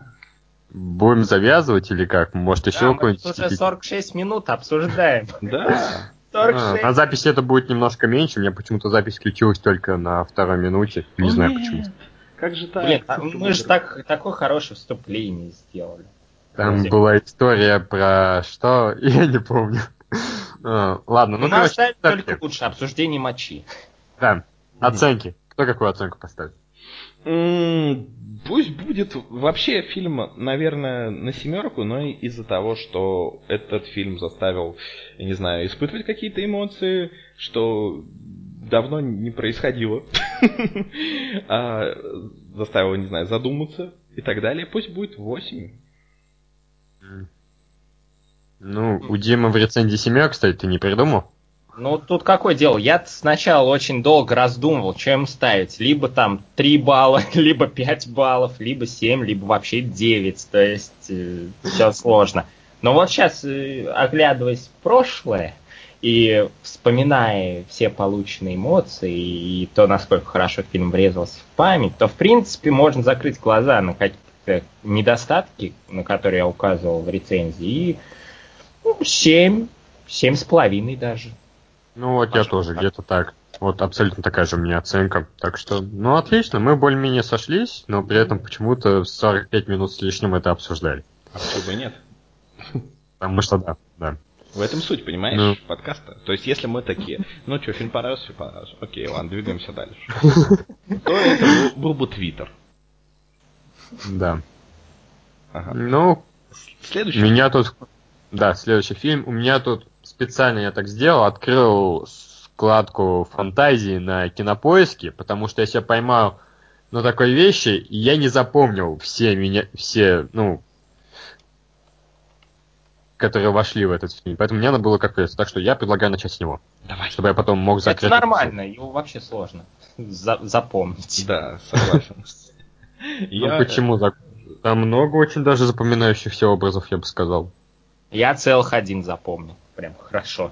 будем завязывать или как? Может еще Да, мы какой-нибудь... тут уже 46 минут обсуждаем. да. А, 46. на записи это будет немножко меньше, у меня почему-то запись включилась только на второй минуте. Не знаю почему. Как же так? Блин, а мы же так, такое хорошее вступление сделали. Там Подожди. была история про что, я не помню. А, Ладно, ну нас короче, только лучше обсуждение мочи. да, оценки. Кто какую оценку поставит? Пусть будет вообще фильм, наверное, на семерку, но из-за того, что этот фильм заставил, я не знаю, испытывать какие-то эмоции, что давно не происходило, А, заставил, не знаю, задуматься и так далее. Пусть будет 8. Ну, у Димы в рецензии семерка, кстати, ты не придумал? Ну, тут какое дело? Я сначала очень долго раздумывал, им ставить. Либо там 3 балла, либо 5 баллов, либо 7, либо вообще 9. То есть, все сложно. Но вот сейчас, оглядываясь в прошлое и вспоминая все полученные эмоции и то, насколько хорошо фильм врезался в память, то, в принципе, можно закрыть глаза на какие-то недостатки, на которые я указывал в рецензии, и ну, 7, семь с половиной даже. Ну вот я тоже где-то так. Вот абсолютно такая же у меня оценка. Так что, ну отлично, мы более-менее сошлись, но при этом почему-то 45 минут с лишним это обсуждали. А почему бы и нет? Потому что да, да. В этом суть, понимаешь, Ну. подкаста. То есть, если мы такие, ну что, фильм понравился, фильм понравился. Окей, ладно, двигаемся дальше. То это был, бы Твиттер. Да. Ага. Ну, Следующий. меня тут... Да, следующий фильм. У меня тут специально я так сделал, открыл вкладку фантазии на кинопоиске, потому что я себя поймал на такой вещи, и я не запомнил все меня, все, ну, которые вошли в этот фильм. Поэтому мне надо было как то Так что я предлагаю начать с него, Давай. чтобы я потом мог закрыть. Это нормально, его вообще сложно за- запомнить. Да, согласен. Ну почему так? Там много очень даже запоминающихся образов, я бы сказал. Я целых один запомнил. Прям хорошо.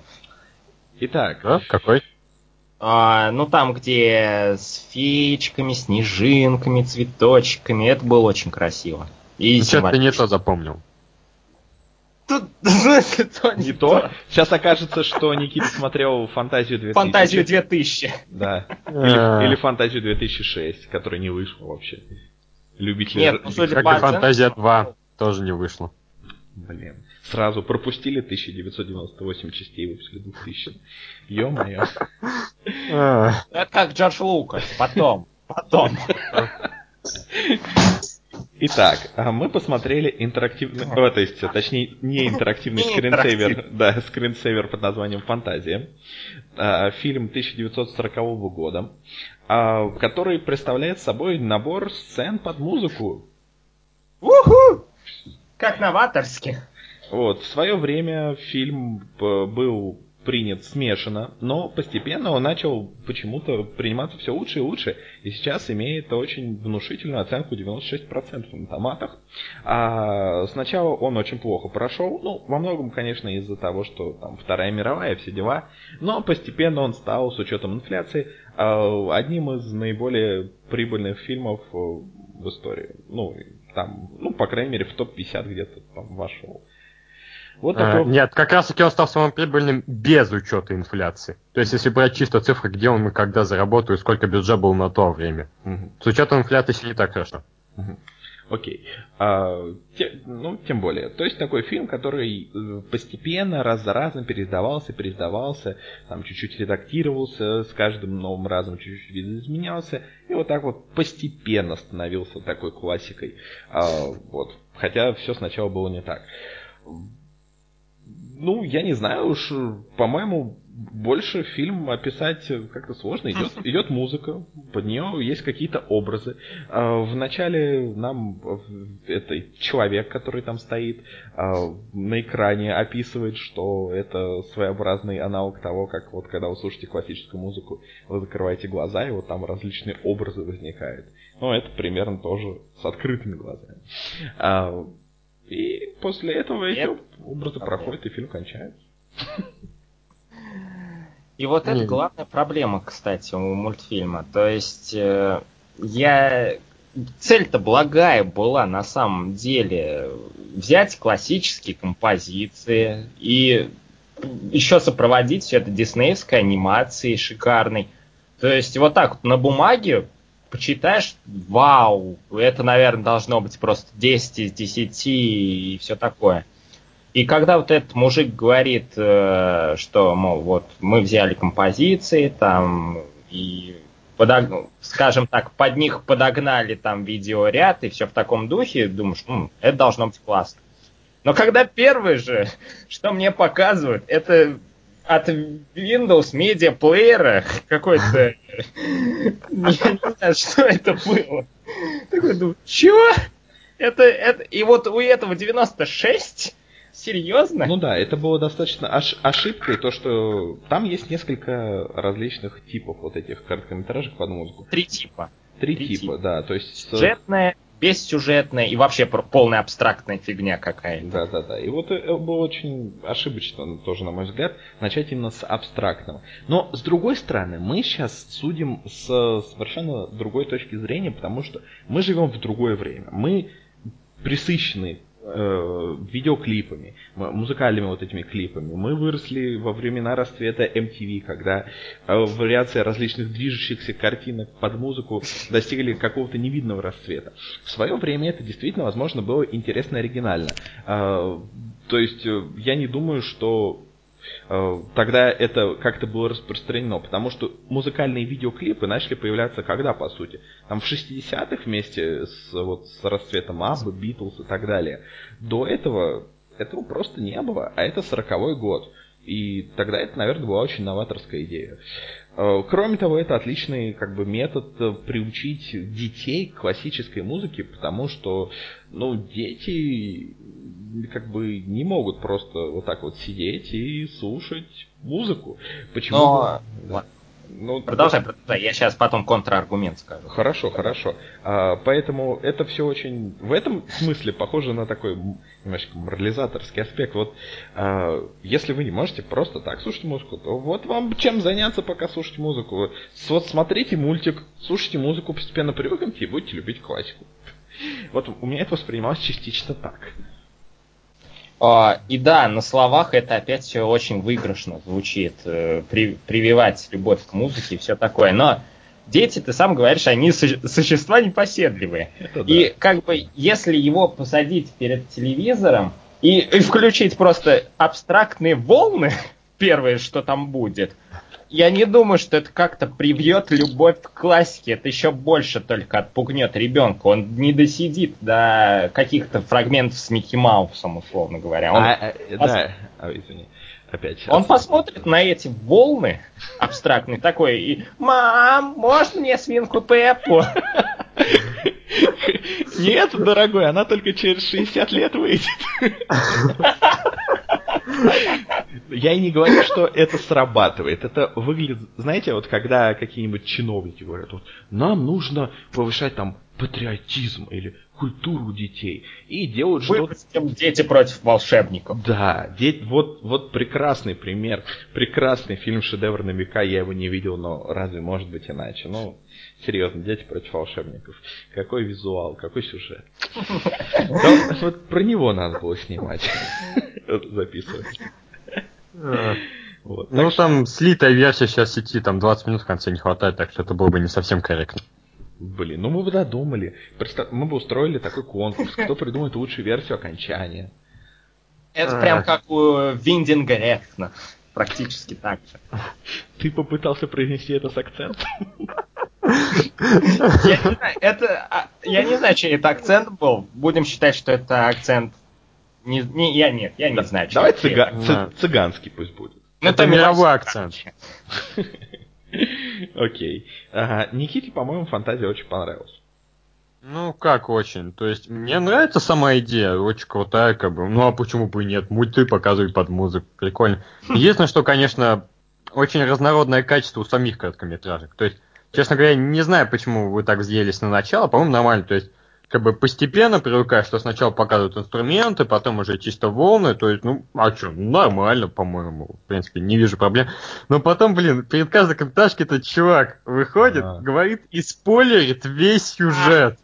Итак, Да? Какой? А, ну там, где с феечками, снежинками, цветочками, это было очень красиво. И Ну, что ты не то запомнил. Тут, смысле, то не то. Сейчас окажется, что Никита смотрел фантазию 2000. Фантазию 2000. Да. Э, Или, или фантазию 2006, которая не вышла вообще. Любители... Нет, ну, судя Как по и Фантазия оценкам, 2 тоже не вышло. Блин. Сразу пропустили 1998 частей, выпустили 2000. Ё-моё. А, Это как Джордж Лукас. Потом. Потом. Итак, а мы посмотрели интерактивный, о, то есть, точнее, не интерактивный скринсейвер, да, скринсейвер под названием «Фантазия». А, Фильм 1940 года, который представляет собой набор сцен под музыку. Уху! Как новаторски. Вот, в свое время фильм был принят смешанно, но постепенно он начал почему-то приниматься все лучше и лучше, и сейчас имеет очень внушительную оценку 96% на томатах. А сначала он очень плохо прошел, ну, во многом, конечно, из-за того, что там Вторая мировая, все дела, но постепенно он стал, с учетом инфляции, а, одним из наиболее прибыльных фильмов э, в истории. Ну, там, ну, по крайней мере, в топ-50 где-то там вошел. Вот такой... а, нет, как раз таки он стал самым прибыльным без учета инфляции. То есть, если брать чисто цифры, где он и когда заработал, и сколько бюджет был на то время. Угу. С учетом инфляции не так хорошо. Угу. Окей. А, те, ну, тем более. То есть такой фильм, который э, постепенно, раз за разом переиздавался, переиздавался, там чуть-чуть редактировался, с каждым новым разом чуть-чуть видоизменялся, и вот так вот постепенно становился такой классикой. А, вот. Хотя все сначала было не так. Ну, я не знаю уж, по-моему, больше фильм описать как-то сложно. Идет, идет музыка, под нее есть какие-то образы. А, Вначале нам это человек, который там стоит, а, на экране описывает, что это своеобразный аналог того, как вот когда вы слушаете классическую музыку, вы закрываете глаза, и вот там различные образы возникают. Ну, это примерно тоже с открытыми глазами. А, и после этого эти образы проходят, и фильм кончается. И вот это главная проблема, кстати, у мультфильма. То есть э, я цель-то благая была на самом деле взять классические композиции и еще сопроводить все это диснеевской анимацией шикарной. То есть вот так вот на бумаге почитаешь, вау, это, наверное, должно быть просто 10 из 10 и все такое. И когда вот этот мужик говорит, э, что, мол, вот мы взяли композиции там и подог... скажем так, под них подогнали там видеоряд и все в таком духе, думаешь, ну, это должно быть классно. Но когда первый же, что мне показывают, это от Windows Media Player какой-то... Не знаю, что это было. Такой думаю, чего? Это, это... И вот у этого 96? Серьезно? Ну да, это было достаточно ош- ошибкой, то, что там есть несколько различных типов вот этих короткометражек под музыку. Три типа. Три, Три типа, типа, да, то есть... Сюжетная, бессюжетная и вообще полная абстрактная фигня какая-то. Да, да, да. И вот это было очень ошибочно, тоже, на мой взгляд, начать именно с абстрактного. Но, с другой стороны, мы сейчас судим с совершенно другой точки зрения, потому что мы живем в другое время. Мы присыщены э, видеоклипами, музыкальными вот этими клипами. Мы выросли во времена расцвета MTV, когда э, вариация различных движущихся картинок под музыку достигли какого-то невидного расцвета. В свое время это действительно, возможно, было интересно и оригинально. Э, то есть э, я не думаю, что тогда это как-то было распространено, потому что музыкальные видеоклипы начали появляться когда, по сути? Там в 60-х вместе с, вот, с расцветом Аббы, Битлз и так далее. До этого этого просто не было, а это 40-й год. И тогда это, наверное, была очень новаторская идея. Э, кроме того, это отличный как бы, метод э, приучить детей к классической музыке, потому что ну, дети как бы не могут просто вот так вот сидеть и слушать музыку. Почему? Но... Да. Ну, продолжай, продолжай, я сейчас потом контраргумент скажу. Хорошо, хорошо. А, поэтому это все очень в этом смысле похоже на такой немножко морализаторский аспект. Вот а, если вы не можете просто так слушать музыку, то вот вам чем заняться, пока слушать музыку. Вот смотрите мультик, слушайте музыку, постепенно привыкните и будете любить классику. Вот у меня это воспринималось частично так. А, и да, на словах это опять все очень выигрышно звучит, э, при, прививать любовь к музыке и все такое. Но дети, ты сам говоришь, они существа непоседливые. Да. И как бы, если его посадить перед телевизором и, и включить просто абстрактные волны, первое, что там будет, я не думаю, что это как-то привьет любовь к классике. Это еще больше только отпугнет ребенка. Он не досидит до каких-то фрагментов с Микки Маусом, условно говоря. Он, а, а, пос... да, а, извини. Опять. Он посмотрит на эти волны абстрактные такой и «Мам, можно мне свинку Пеппу?» Нет, дорогой, она только через 60 лет выйдет. Я и не говорю, что это срабатывает. Это выглядит, знаете, вот когда какие-нибудь чиновники говорят, вот нам нужно повышать там патриотизм или культуру детей. И делают что-то... Дети против волшебников. Да, дети, вот, вот прекрасный пример. Прекрасный фильм «Шедевр на века». Я его не видел, но разве может быть иначе? Ну, серьезно, дети против волшебников. Какой визуал, какой сюжет. Вот про него надо было снимать. Записывать. Вот, ну, там слитая версия сейчас сети, там 20 минут в конце не хватает, так что это было бы не совсем корректно. Блин, ну мы бы додумали. Мы бы устроили такой конкурс, кто придумает лучшую версию окончания. Это прям как у Виндинга Рехна. Практически так же. Ты попытался произнести это с акцентом? Я не знаю, это, а, я не знаю, чей это акцент был. Будем считать, что это акцент... Не, не, я нет, я не знаю. Давай цыга... цыганский пусть будет. Ну, это, это мировой акцент. Окей. Ага. Никите, по-моему, фантазия очень понравилась. Ну, как очень. То есть, мне нравится сама идея, очень крутая, как бы. Ну, а почему бы и нет? Мульты показывают под музыку, прикольно. Единственное, что, конечно, очень разнородное качество у самих короткометражек. То есть, честно говоря, не знаю, почему вы так взъелись на начало, по-моему, нормально. То есть, как бы постепенно привыкаешь, что сначала показывают инструменты, потом уже чисто волны, то есть, ну, а что, нормально, по-моему, в принципе, не вижу проблем. Но потом, блин, перед каждой комментажкой этот чувак выходит, а. говорит и спойлерит весь сюжет.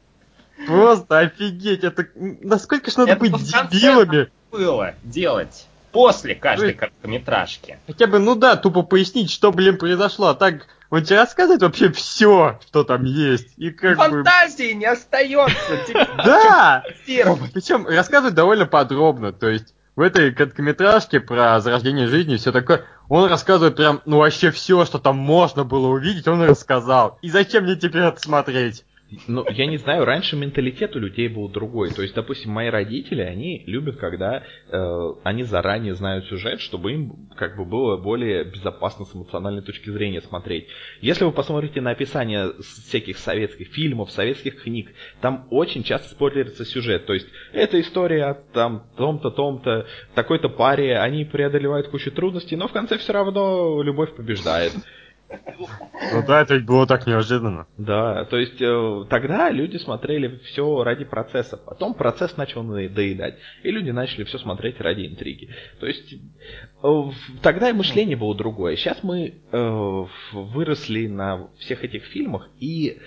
Просто офигеть, это насколько ж надо это быть дебилами. было делать после каждой короткометражки. Хотя бы, ну да, тупо пояснить, что, блин, произошло, а так он тебе рассказывает вообще все, что там есть. И как Фантазии бы... не остается. Да! Причем рассказывает довольно подробно. То есть в этой короткометражке про зарождение жизни все такое. Он рассказывает прям, ну вообще все, что там можно было увидеть, он рассказал. И зачем мне теперь это смотреть? Ну, я не знаю, раньше менталитет у людей был другой. То есть, допустим, мои родители, они любят, когда э, они заранее знают сюжет, чтобы им как бы было более безопасно с эмоциональной точки зрения смотреть. Если вы посмотрите на описание всяких советских фильмов, советских книг, там очень часто спойлерится сюжет. То есть, эта история о там, том-то, том-то, такой-то паре, они преодолевают кучу трудностей, но в конце все равно любовь побеждает. Ну да, это ведь было так неожиданно. Да, то есть э, тогда люди смотрели все ради процесса. Потом процесс начал доедать, и люди начали все смотреть ради интриги. То есть э, тогда и мышление было другое. Сейчас мы э, выросли на всех этих фильмах, и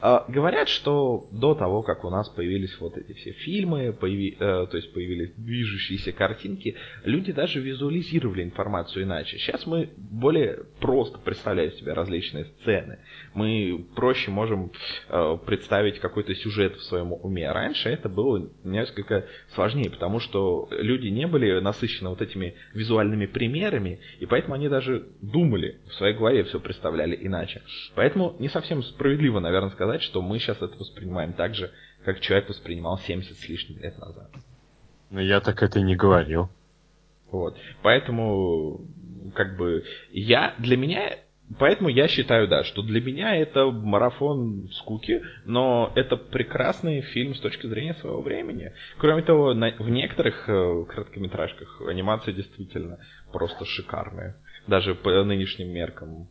говорят, что до того, как у нас появились вот эти все фильмы, появи, то есть появились движущиеся картинки, люди даже визуализировали информацию иначе. Сейчас мы более просто представляем представляют себе различные сцены. Мы проще можем э, представить какой-то сюжет в своем уме. Раньше это было несколько сложнее, потому что люди не были насыщены вот этими визуальными примерами, и поэтому они даже думали, в своей голове все представляли иначе. Поэтому не совсем справедливо, наверное, сказать, что мы сейчас это воспринимаем так же, как человек воспринимал 70 с лишним лет назад. Но я так это не говорил. Вот. Поэтому, как бы, я, для меня Поэтому я считаю, да, что для меня это марафон скуки, но это прекрасный фильм с точки зрения своего времени. Кроме того, на, в некоторых э, короткометражках анимация действительно просто шикарная. Даже по нынешним меркам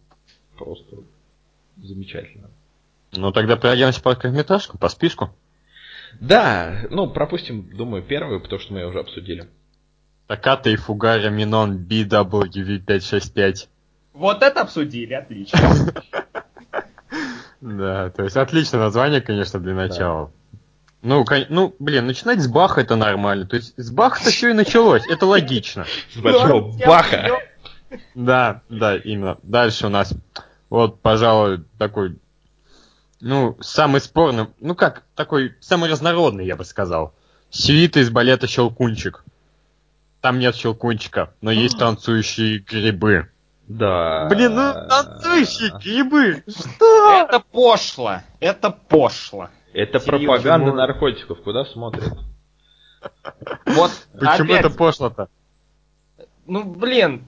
просто замечательно. Ну тогда пройдемся по короткометражкам, по списку. Да, ну пропустим, думаю, первую, потому что мы ее уже обсудили. Таката и Фугаря Минон BWV565. Вот это обсудили, отлично. Да, то есть отличное название, конечно, для начала. Ну, ну, блин, начинать с Баха это нормально. То есть с Баха-то все и началось, это логично. С большого Баха. Да, да, именно. Дальше у нас, вот, пожалуй, такой, ну, самый спорный, ну как, такой, самый разнородный, я бы сказал. Свита из балета «Щелкунчик». Там нет щелкунчика, но есть танцующие грибы. Да. Блин, ну танцующие грибы. Что? Это пошло. Это пошло. Это Серьезно, пропаганда может... наркотиков. Куда смотрят? Вот Почему опять... это пошло-то? Ну, блин,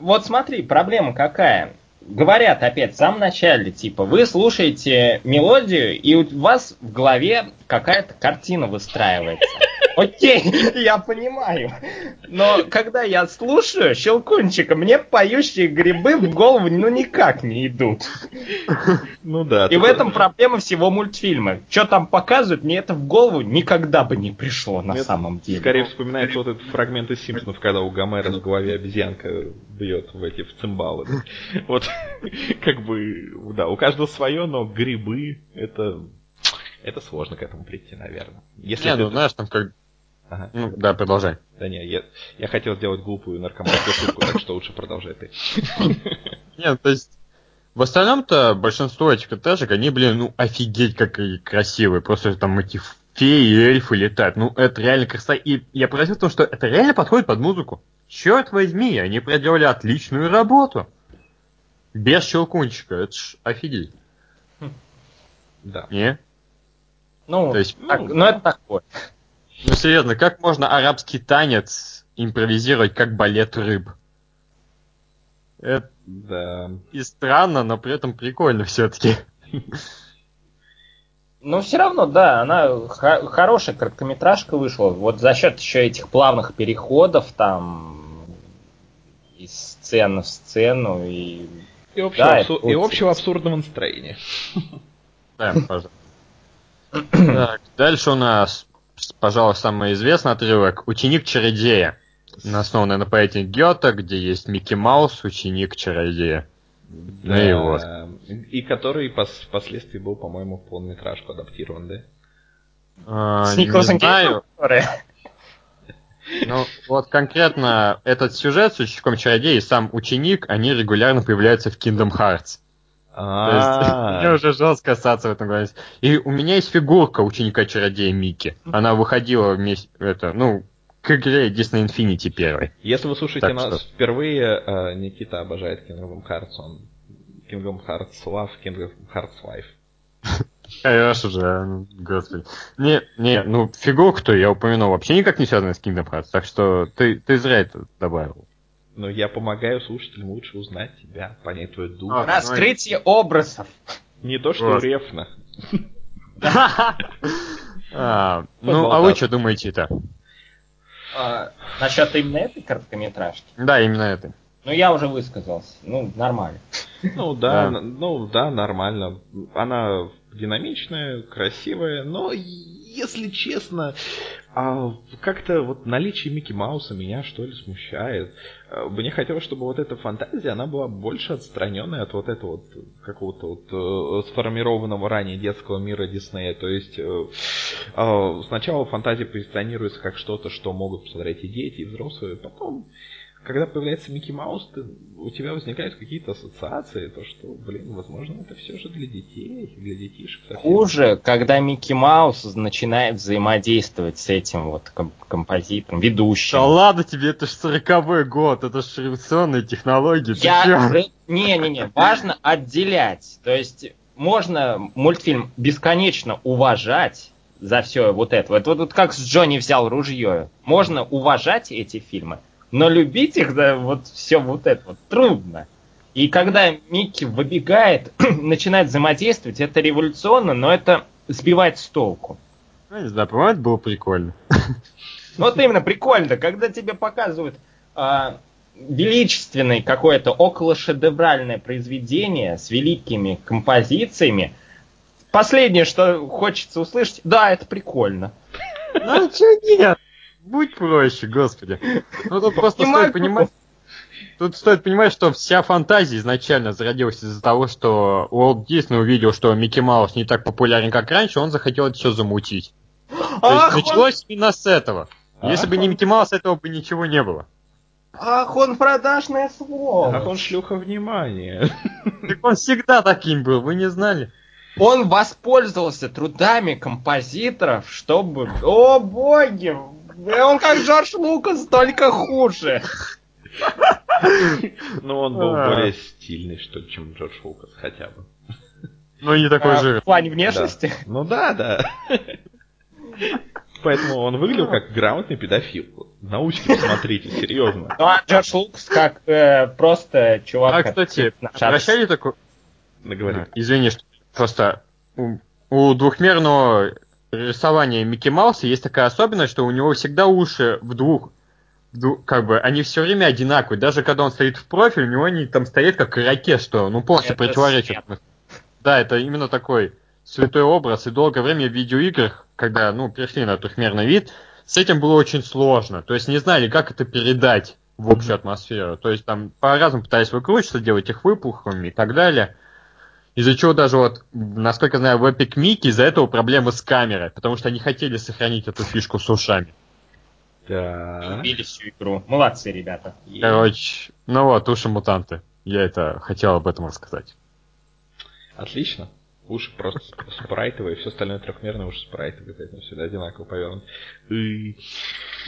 вот смотри, проблема какая. Говорят опять в самом начале, типа, вы слушаете мелодию, и у вас в голове какая-то картина выстраивается. Окей, я понимаю. Но когда я слушаю Щелкунчика, мне поющие грибы в голову ну никак не идут. Ну да. И в этом проблема всего мультфильма. Что там показывают, мне это в голову никогда бы не пришло на Мне самом деле. Скорее вспоминается вот этот фрагмент из Симпсонов, когда у Гомера в голове обезьянка бьет в эти в цимбалы. Вот, как бы, да, у каждого свое, но грибы это это сложно к этому прийти, наверное. Если Не, ты- ну знаешь, там как... Ага. Ну, да, продолжай. Да не, я, я хотел сделать глупую наркоманскую шутку, так что лучше продолжай ты. Нет, то есть... В остальном-то большинство этих этажек, они, блин, ну офигеть, как красивые. Просто там эти феи и эльфы летают. Ну, это реально красота. И я поразил в том, что это реально подходит под музыку. Черт возьми, они проделали отличную работу. Без щелкунчика. Это ж офигеть. Да. Не? Ну, То есть, так- ну, ну, это такое. Ну, серьезно, как можно арабский танец импровизировать как балет рыб? Это Да. и странно, но при этом прикольно все-таки. Но все равно, да, она хорошая короткометражка вышла. Вот за счет еще этих плавных переходов там из сцены в сцену и И общего, Да, абсу- и общего абсурдного настроения. Да, пожалуйста. Так, дальше у нас, пожалуй, самый известный отрывок «Ученик чародея». Основанный на поэте Гёте, где есть Микки Маус, ученик чародея. Ну и вот. И который пос- впоследствии был, по-моему, в полнометражку адаптирован, да? А, с не Николасом знаю. Кейджем, Ну, вот конкретно этот сюжет с учеником чародея и сам ученик, они регулярно появляются в Kingdom Hearts. То есть, мне А, уже жестко остаться в этом говорить. И у меня есть фигурка ученика чародея Микки. Она выходила вместе, это, ну, к игре Disney Infinity первой. Если вы слушаете Так нас что- впервые, э, Никита обожает Kingdom Hearts, он Kingdom Hearts Love, Kingdom Hearts Life. Конечно же, ну, господи. Не, не, ну, фигурку-то я упомянул вообще никак не связанная с Kingdom Hearts, так что ты, ты зря это добавил. Но я помогаю слушателям лучше узнать тебя, понять твою душу. А, Раскрытие образов. Не то, что Вот. рефно. А, ну, а вы что думаете-то? А, насчет именно этой короткометражки. Да, именно это. Ну, я уже высказался. Ну, нормально. Ну да, Да. ну да, нормально. Она динамичная, красивая, но если честно, а, как-то вот наличие Микки Мауса меня что ли смущает. А, Мне хотелось, чтобы вот эта фантазия, она была больше отстраненной от вот этого вот какого-то вот э, сформированного ранее детского мира Диснея. То есть э, а, сначала фантазия позиционируется как что-то, что могут посмотреть и дети, и взрослые, потом когда появляется Микки Маус, ты- у тебя возникают какие-то ассоциации, то что, блин, возможно, это все же для детей, для детишек. совсем. Хуже, когда Микки Маус начинает взаимодействовать с этим вот ком- композитором, ведущим. Да ладно тебе, это ж 40 год, это ж революционные технологии. Я... Не-не-не, важно отделять. То есть можно мультфильм бесконечно уважать за все вот это. Это вот, вот как с Джонни взял ружье. Можно уважать эти фильмы, но любить их, да, вот все вот это вот трудно. И когда Микки выбегает, начинает взаимодействовать, это революционно, но это сбивает с толку. Ну, не знаю, по-моему, это было прикольно. Ну, Вот именно прикольно, когда тебе показывают а, величественное какое-то околошедевральное произведение с великими композициями. Последнее, что хочется услышать, да, это прикольно. Ну, чё нет? Будь проще, господи. Ну, тут просто стоит понимать... Тут стоит понимать, что вся фантазия изначально зародилась из-за того, что Уолт Дисней увидел, что Микки Маус не так популярен, как раньше, он захотел это все замутить. То Ах, есть он, началось именно с этого. Если Ах, бы не Микки Маус, этого бы ничего не было. ах, он продажное слово. Ах, он шлюха внимания. Так он всегда таким был, вы не знали? Он воспользовался трудами композиторов, чтобы... О, боги! Он как Джордж Лукас, только хуже. Но он был А. более стильный, что ли, чем Джордж Лукас, хотя бы. Ну, не такой А, же. В плане внешности? Ну да, да. Поэтому он выглядел как грамотный педофил. На учки посмотрите, серьезно. Ну а Джордж Лукас как э, просто чувак... А, кстати, обращали такой... Извини, что просто у, у двухмерного рисования Микки Мауса есть такая особенность, что у него всегда уши в двух, в двух- как бы, они все время одинаковые. Даже когда он стоит в профиль, у него они там стоят как ракет, что, ну, полностью Это противоречит. Да, это именно такой святой образ. И долгое время в видеоиграх, когда, ну, перешли на трехмерный вид, с этим было очень сложно. То есть не знали, как это передать в общую атмосферу. То есть там по-разному пытались выкручиваться, делать их выпуклыми и так далее. Из-за чего даже вот, насколько знаю, в Epic Mickey из-за этого проблемы с камерой, потому что они хотели сохранить эту фишку с ушами. Да. Убили всю игру. Молодцы, ребята. Короче, ну вот, уши мутанты. Я это хотел об этом рассказать. Отлично. Уши просто сп- спрайтовые, все остальное трехмерное уши спрайтовые, поэтому всегда одинаково повернуты. И-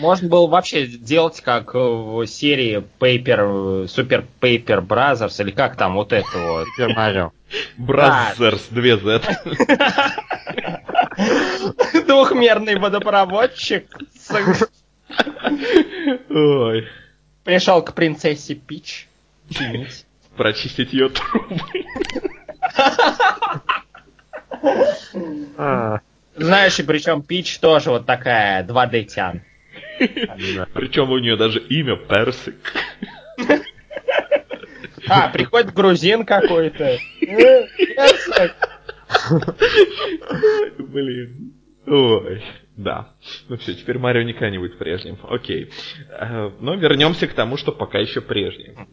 Можно было вообще делать как в серии Paper, Super Paper Brothers, или как там вот это вот. Super Mario. Brothers 2D. Двухмерный водопроводчик Ой. пришел к принцессе Пич чинить. Прочистить ее трубы. А, Знаешь, и причем Пич тоже вот такая 2D-тян. да. Причем у нее даже имя Персик. А, приходит грузин какой-то. Персик. Блин. Ой. Да. Ну все, теперь Марио никогда не будет прежним. Окей. Э, Но вернемся к тому, что пока еще прежним.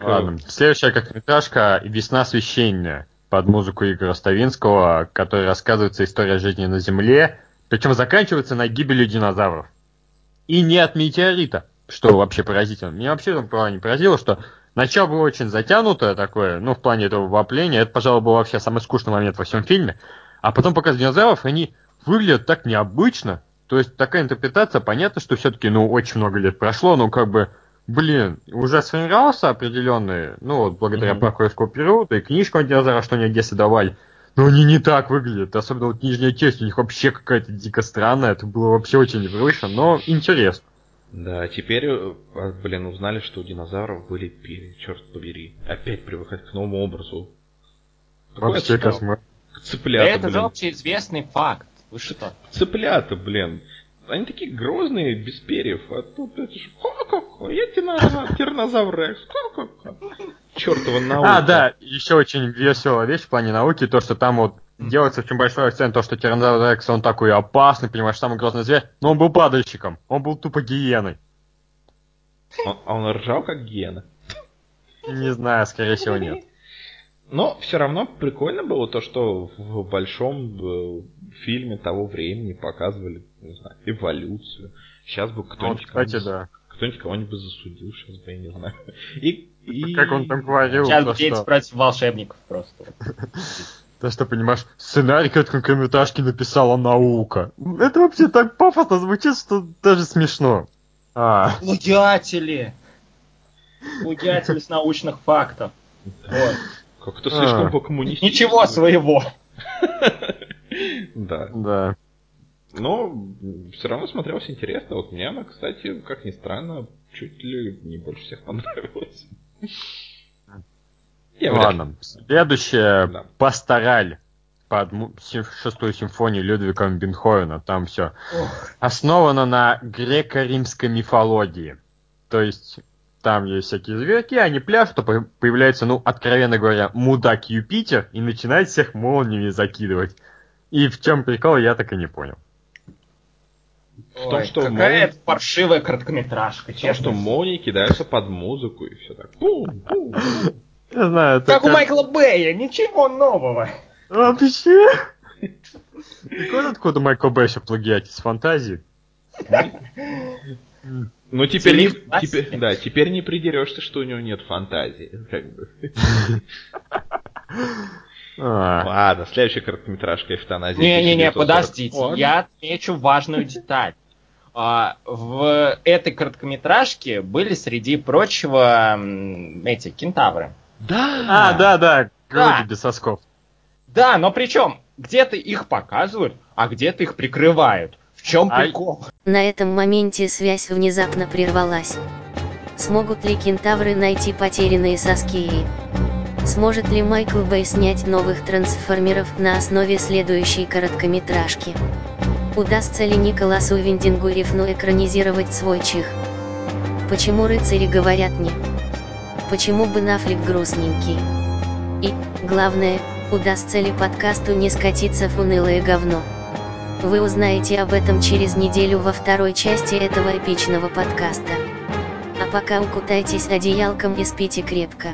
Ладно. Следующая короткометражка «Весна священная» под музыку Игоря Ставинского, которая рассказывается история жизни на Земле, причем заканчивается на гибели динозавров. И не от метеорита, что вообще поразительно. Меня вообще в плане поразило, что начало было очень затянутое такое, ну, в плане этого вопления, это, пожалуй, был вообще самый скучный момент во всем фильме, а потом показывают динозавров, они выглядят так необычно, то есть такая интерпретация, понятно, что все-таки, ну, очень много лет прошло, но как бы блин, уже сформировался определенный, ну вот благодаря Мгм. прокурорскому периоду и книжку о динозаврах, что они в детстве давали. Но они не так выглядят, особенно вот нижняя часть у них вообще какая-то дико странная, это было вообще очень непривычно, но интересно. Да, теперь, э, а, блин, узнали, что у динозавров были перья. Черт побери. Опять привыкать к новому образу. Какой Вообще отстал. космос. Да Цыплята, это же блин. общеизвестный факт. Вы что? Цыплята, блин. Они такие грозные, без перьев. А тут это ж... Ко-ко-ко, я тиранозавр Рекс. Ко-ко-ко. Чертова наука. А, да, еще очень веселая вещь в плане науки, то, что там вот делается очень большой акцент, то, что Тиранозавр Рекс, он такой опасный, понимаешь, самый грозный зверь, но он был падальщиком, он был тупо гиеной. Он- а он ржал как гена. Не знаю, скорее всего нет. Но все равно прикольно было то, что в большом э, фильме того времени показывали, не знаю, эволюцию. Сейчас бы Ну, вот, кто-нибудь кстати, кого-нибудь- да. кто-нибудь кого-нибудь бы засудил, сейчас бы я не знаю. И, и- Как он там говорил, Сейчас то, дети что, против волшебников просто. то, что, понимаешь, сценарий к короткометражке написала наука. Это вообще так пафосно звучит, что даже смешно. А, Плагиатели! Плагиатели с научных фактов. Вот. Как-то слишком А. по-коммунистически. Ничего своего. Да. да. Но все равно смотрелось интересно. Вот мне она, кстати, как ни странно, чуть ли не больше всех понравилась. Я вряд ли- Ладно. Следующее Да. Пастораль под шестую симфонию Людвига Бенховена. Там все основано на греко-римской мифологии. То есть там есть всякие зверьки, они пляшут, а по- появляется, ну, откровенно говоря, мудак Юпитер и начинает всех молниями закидывать. И в чем прикол, я так и не понял. В том, Ой, что какая мы- это паршивая короткометражка, честно. что молнии кидаются под музыку и все так. Не знаю, это Как у Майкла Бэя, ничего нового. Вообще? Прикольно, откуда Майкл Бэй еще плагиатит с фантазии. Ну теперь не, теперь, да, теперь не придерешься, что у него нет фантазии. Как бы. А, Ладно, следующая короткометражка «Эвтаназия». Не-не-не, 1940. подождите, Ладно. я отмечу важную деталь. А, в этой короткометражке были, среди прочего, эти кентавры. Да! а, да, да, Да. груди без сосков. Да, но причем где-то их показывают, а где-то их прикрывают. В чем Ай. прикол? На этом моменте связь внезапно прервалась. Смогут ли кентавры найти потерянные соски? Сможет ли Майкл Бэй снять новых трансформеров на основе следующей короткометражки? Удастся ли Николасу Виндингу Рифну экранизировать свой чих? Почему рыцари говорят не? Почему бы Нафлик грустненький? И, главное, удастся ли подкасту не скатиться в унылое говно? Вы узнаете об этом через неделю во второй части этого эпичного подкаста. А пока укутайтесь одеялком и спите крепко.